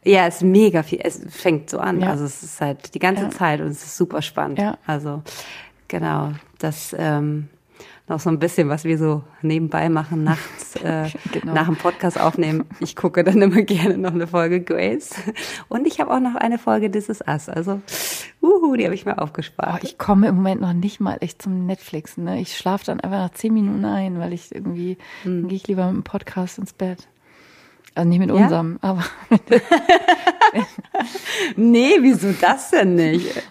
Ja, es ist mega viel. Es fängt so an. Ja. Also es ist halt die ganze ja. Zeit und es ist super spannend. Ja. Also Genau, das ähm, noch so ein bisschen, was wir so nebenbei machen, nachts äh, genau. nach dem Podcast aufnehmen. Ich gucke dann immer gerne noch eine Folge Grace. Und ich habe auch noch eine Folge This Is Us. Also, uhu, die habe ich mir aufgespart. Oh, ich komme im Moment noch nicht mal echt zum Netflix. Ne? Ich schlafe dann einfach nach zehn Minuten ein, weil ich irgendwie, hm. dann gehe ich lieber mit dem Podcast ins Bett. Also nicht mit ja? unserem, aber. nee, wieso das denn nicht?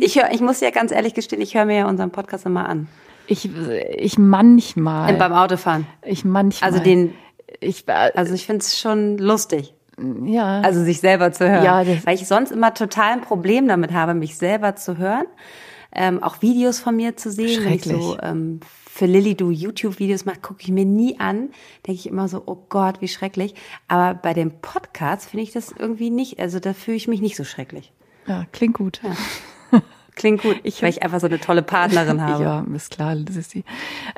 Ich, hör, ich muss ja ganz ehrlich gestehen, ich höre mir ja unseren Podcast immer an. Ich, ich manchmal. Und beim Autofahren. Ich manchmal. Also den, ich, also ich finde es schon lustig. Ja. Also sich selber zu hören. Ja, Weil ich sonst immer total ein Problem damit habe, mich selber zu hören. Ähm, auch Videos von mir zu sehen, wenn ich so ähm, für Lilly du YouTube-Videos machst, gucke ich mir nie an. Denke ich immer so, oh Gott, wie schrecklich. Aber bei dem Podcast finde ich das irgendwie nicht, also da fühle ich mich nicht so schrecklich. Ja, klingt gut. Ja. Klingt gut, ich, weil ich einfach so eine tolle Partnerin habe. ja, ist klar, das ist sie.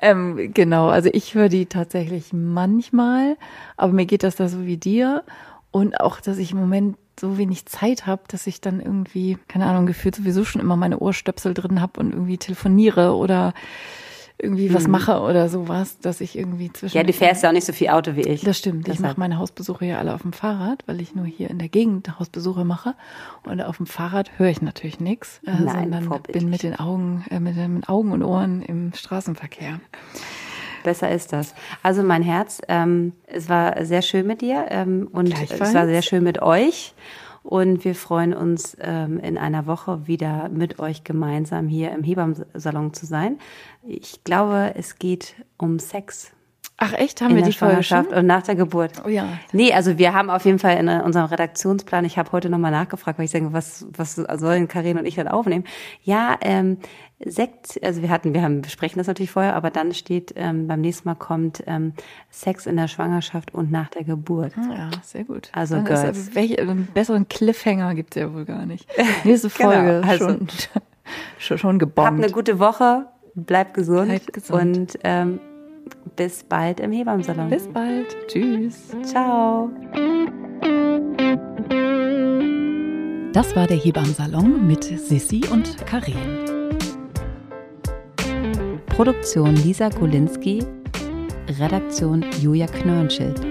Ähm, genau, also ich höre die tatsächlich manchmal, aber mir geht das da so wie dir. Und auch, dass ich im Moment so wenig Zeit habe, dass ich dann irgendwie, keine Ahnung, gefühlt sowieso schon immer meine Ohrstöpsel drin habe und irgendwie telefoniere oder irgendwie was mhm. mache oder sowas, dass ich irgendwie zwischen. Ja, du fährst ja auch nicht so viel Auto wie ich. Das stimmt. Ich mache meine Hausbesuche ja alle auf dem Fahrrad, weil ich nur hier in der Gegend Hausbesuche mache. Und auf dem Fahrrad höre ich natürlich nichts, äh, sondern bin mit den Augen, äh, mit den Augen und Ohren im Straßenverkehr. Besser ist das. Also mein Herz, ähm, es war sehr schön mit dir ähm, und es war sehr schön mit euch. Und wir freuen uns, ähm, in einer Woche wieder mit euch gemeinsam hier im Hebammsalon zu sein. Ich glaube, es geht um Sex. Ach echt, haben wir die Schwangerschaft und nach der Geburt. Oh ja. Nee, also wir haben auf jeden Fall in unserem Redaktionsplan, ich habe heute nochmal nachgefragt, weil ich denke, was, was sollen Karin und ich dann aufnehmen? Ja, ähm, Sekt, also wir hatten, wir haben besprechen das natürlich vorher, aber dann steht, ähm, beim nächsten Mal kommt ähm, Sex in der Schwangerschaft und nach der Geburt. Ah, ja, sehr gut. Also dann Girls. Ist, welche, einen besseren Cliffhanger gibt's ja wohl gar nicht. Nächste genau, Folge genau, also, schon, schon, schon gebombt. Habt eine gute Woche, bleibt gesund, bleibt gesund. und ähm, bis bald im Hebammsalon. Bis bald. Tschüss. Ciao. Das war der Hebammsalon mit Sissi und Karin. Produktion Lisa Golinski, Redaktion Julia Knörnschild.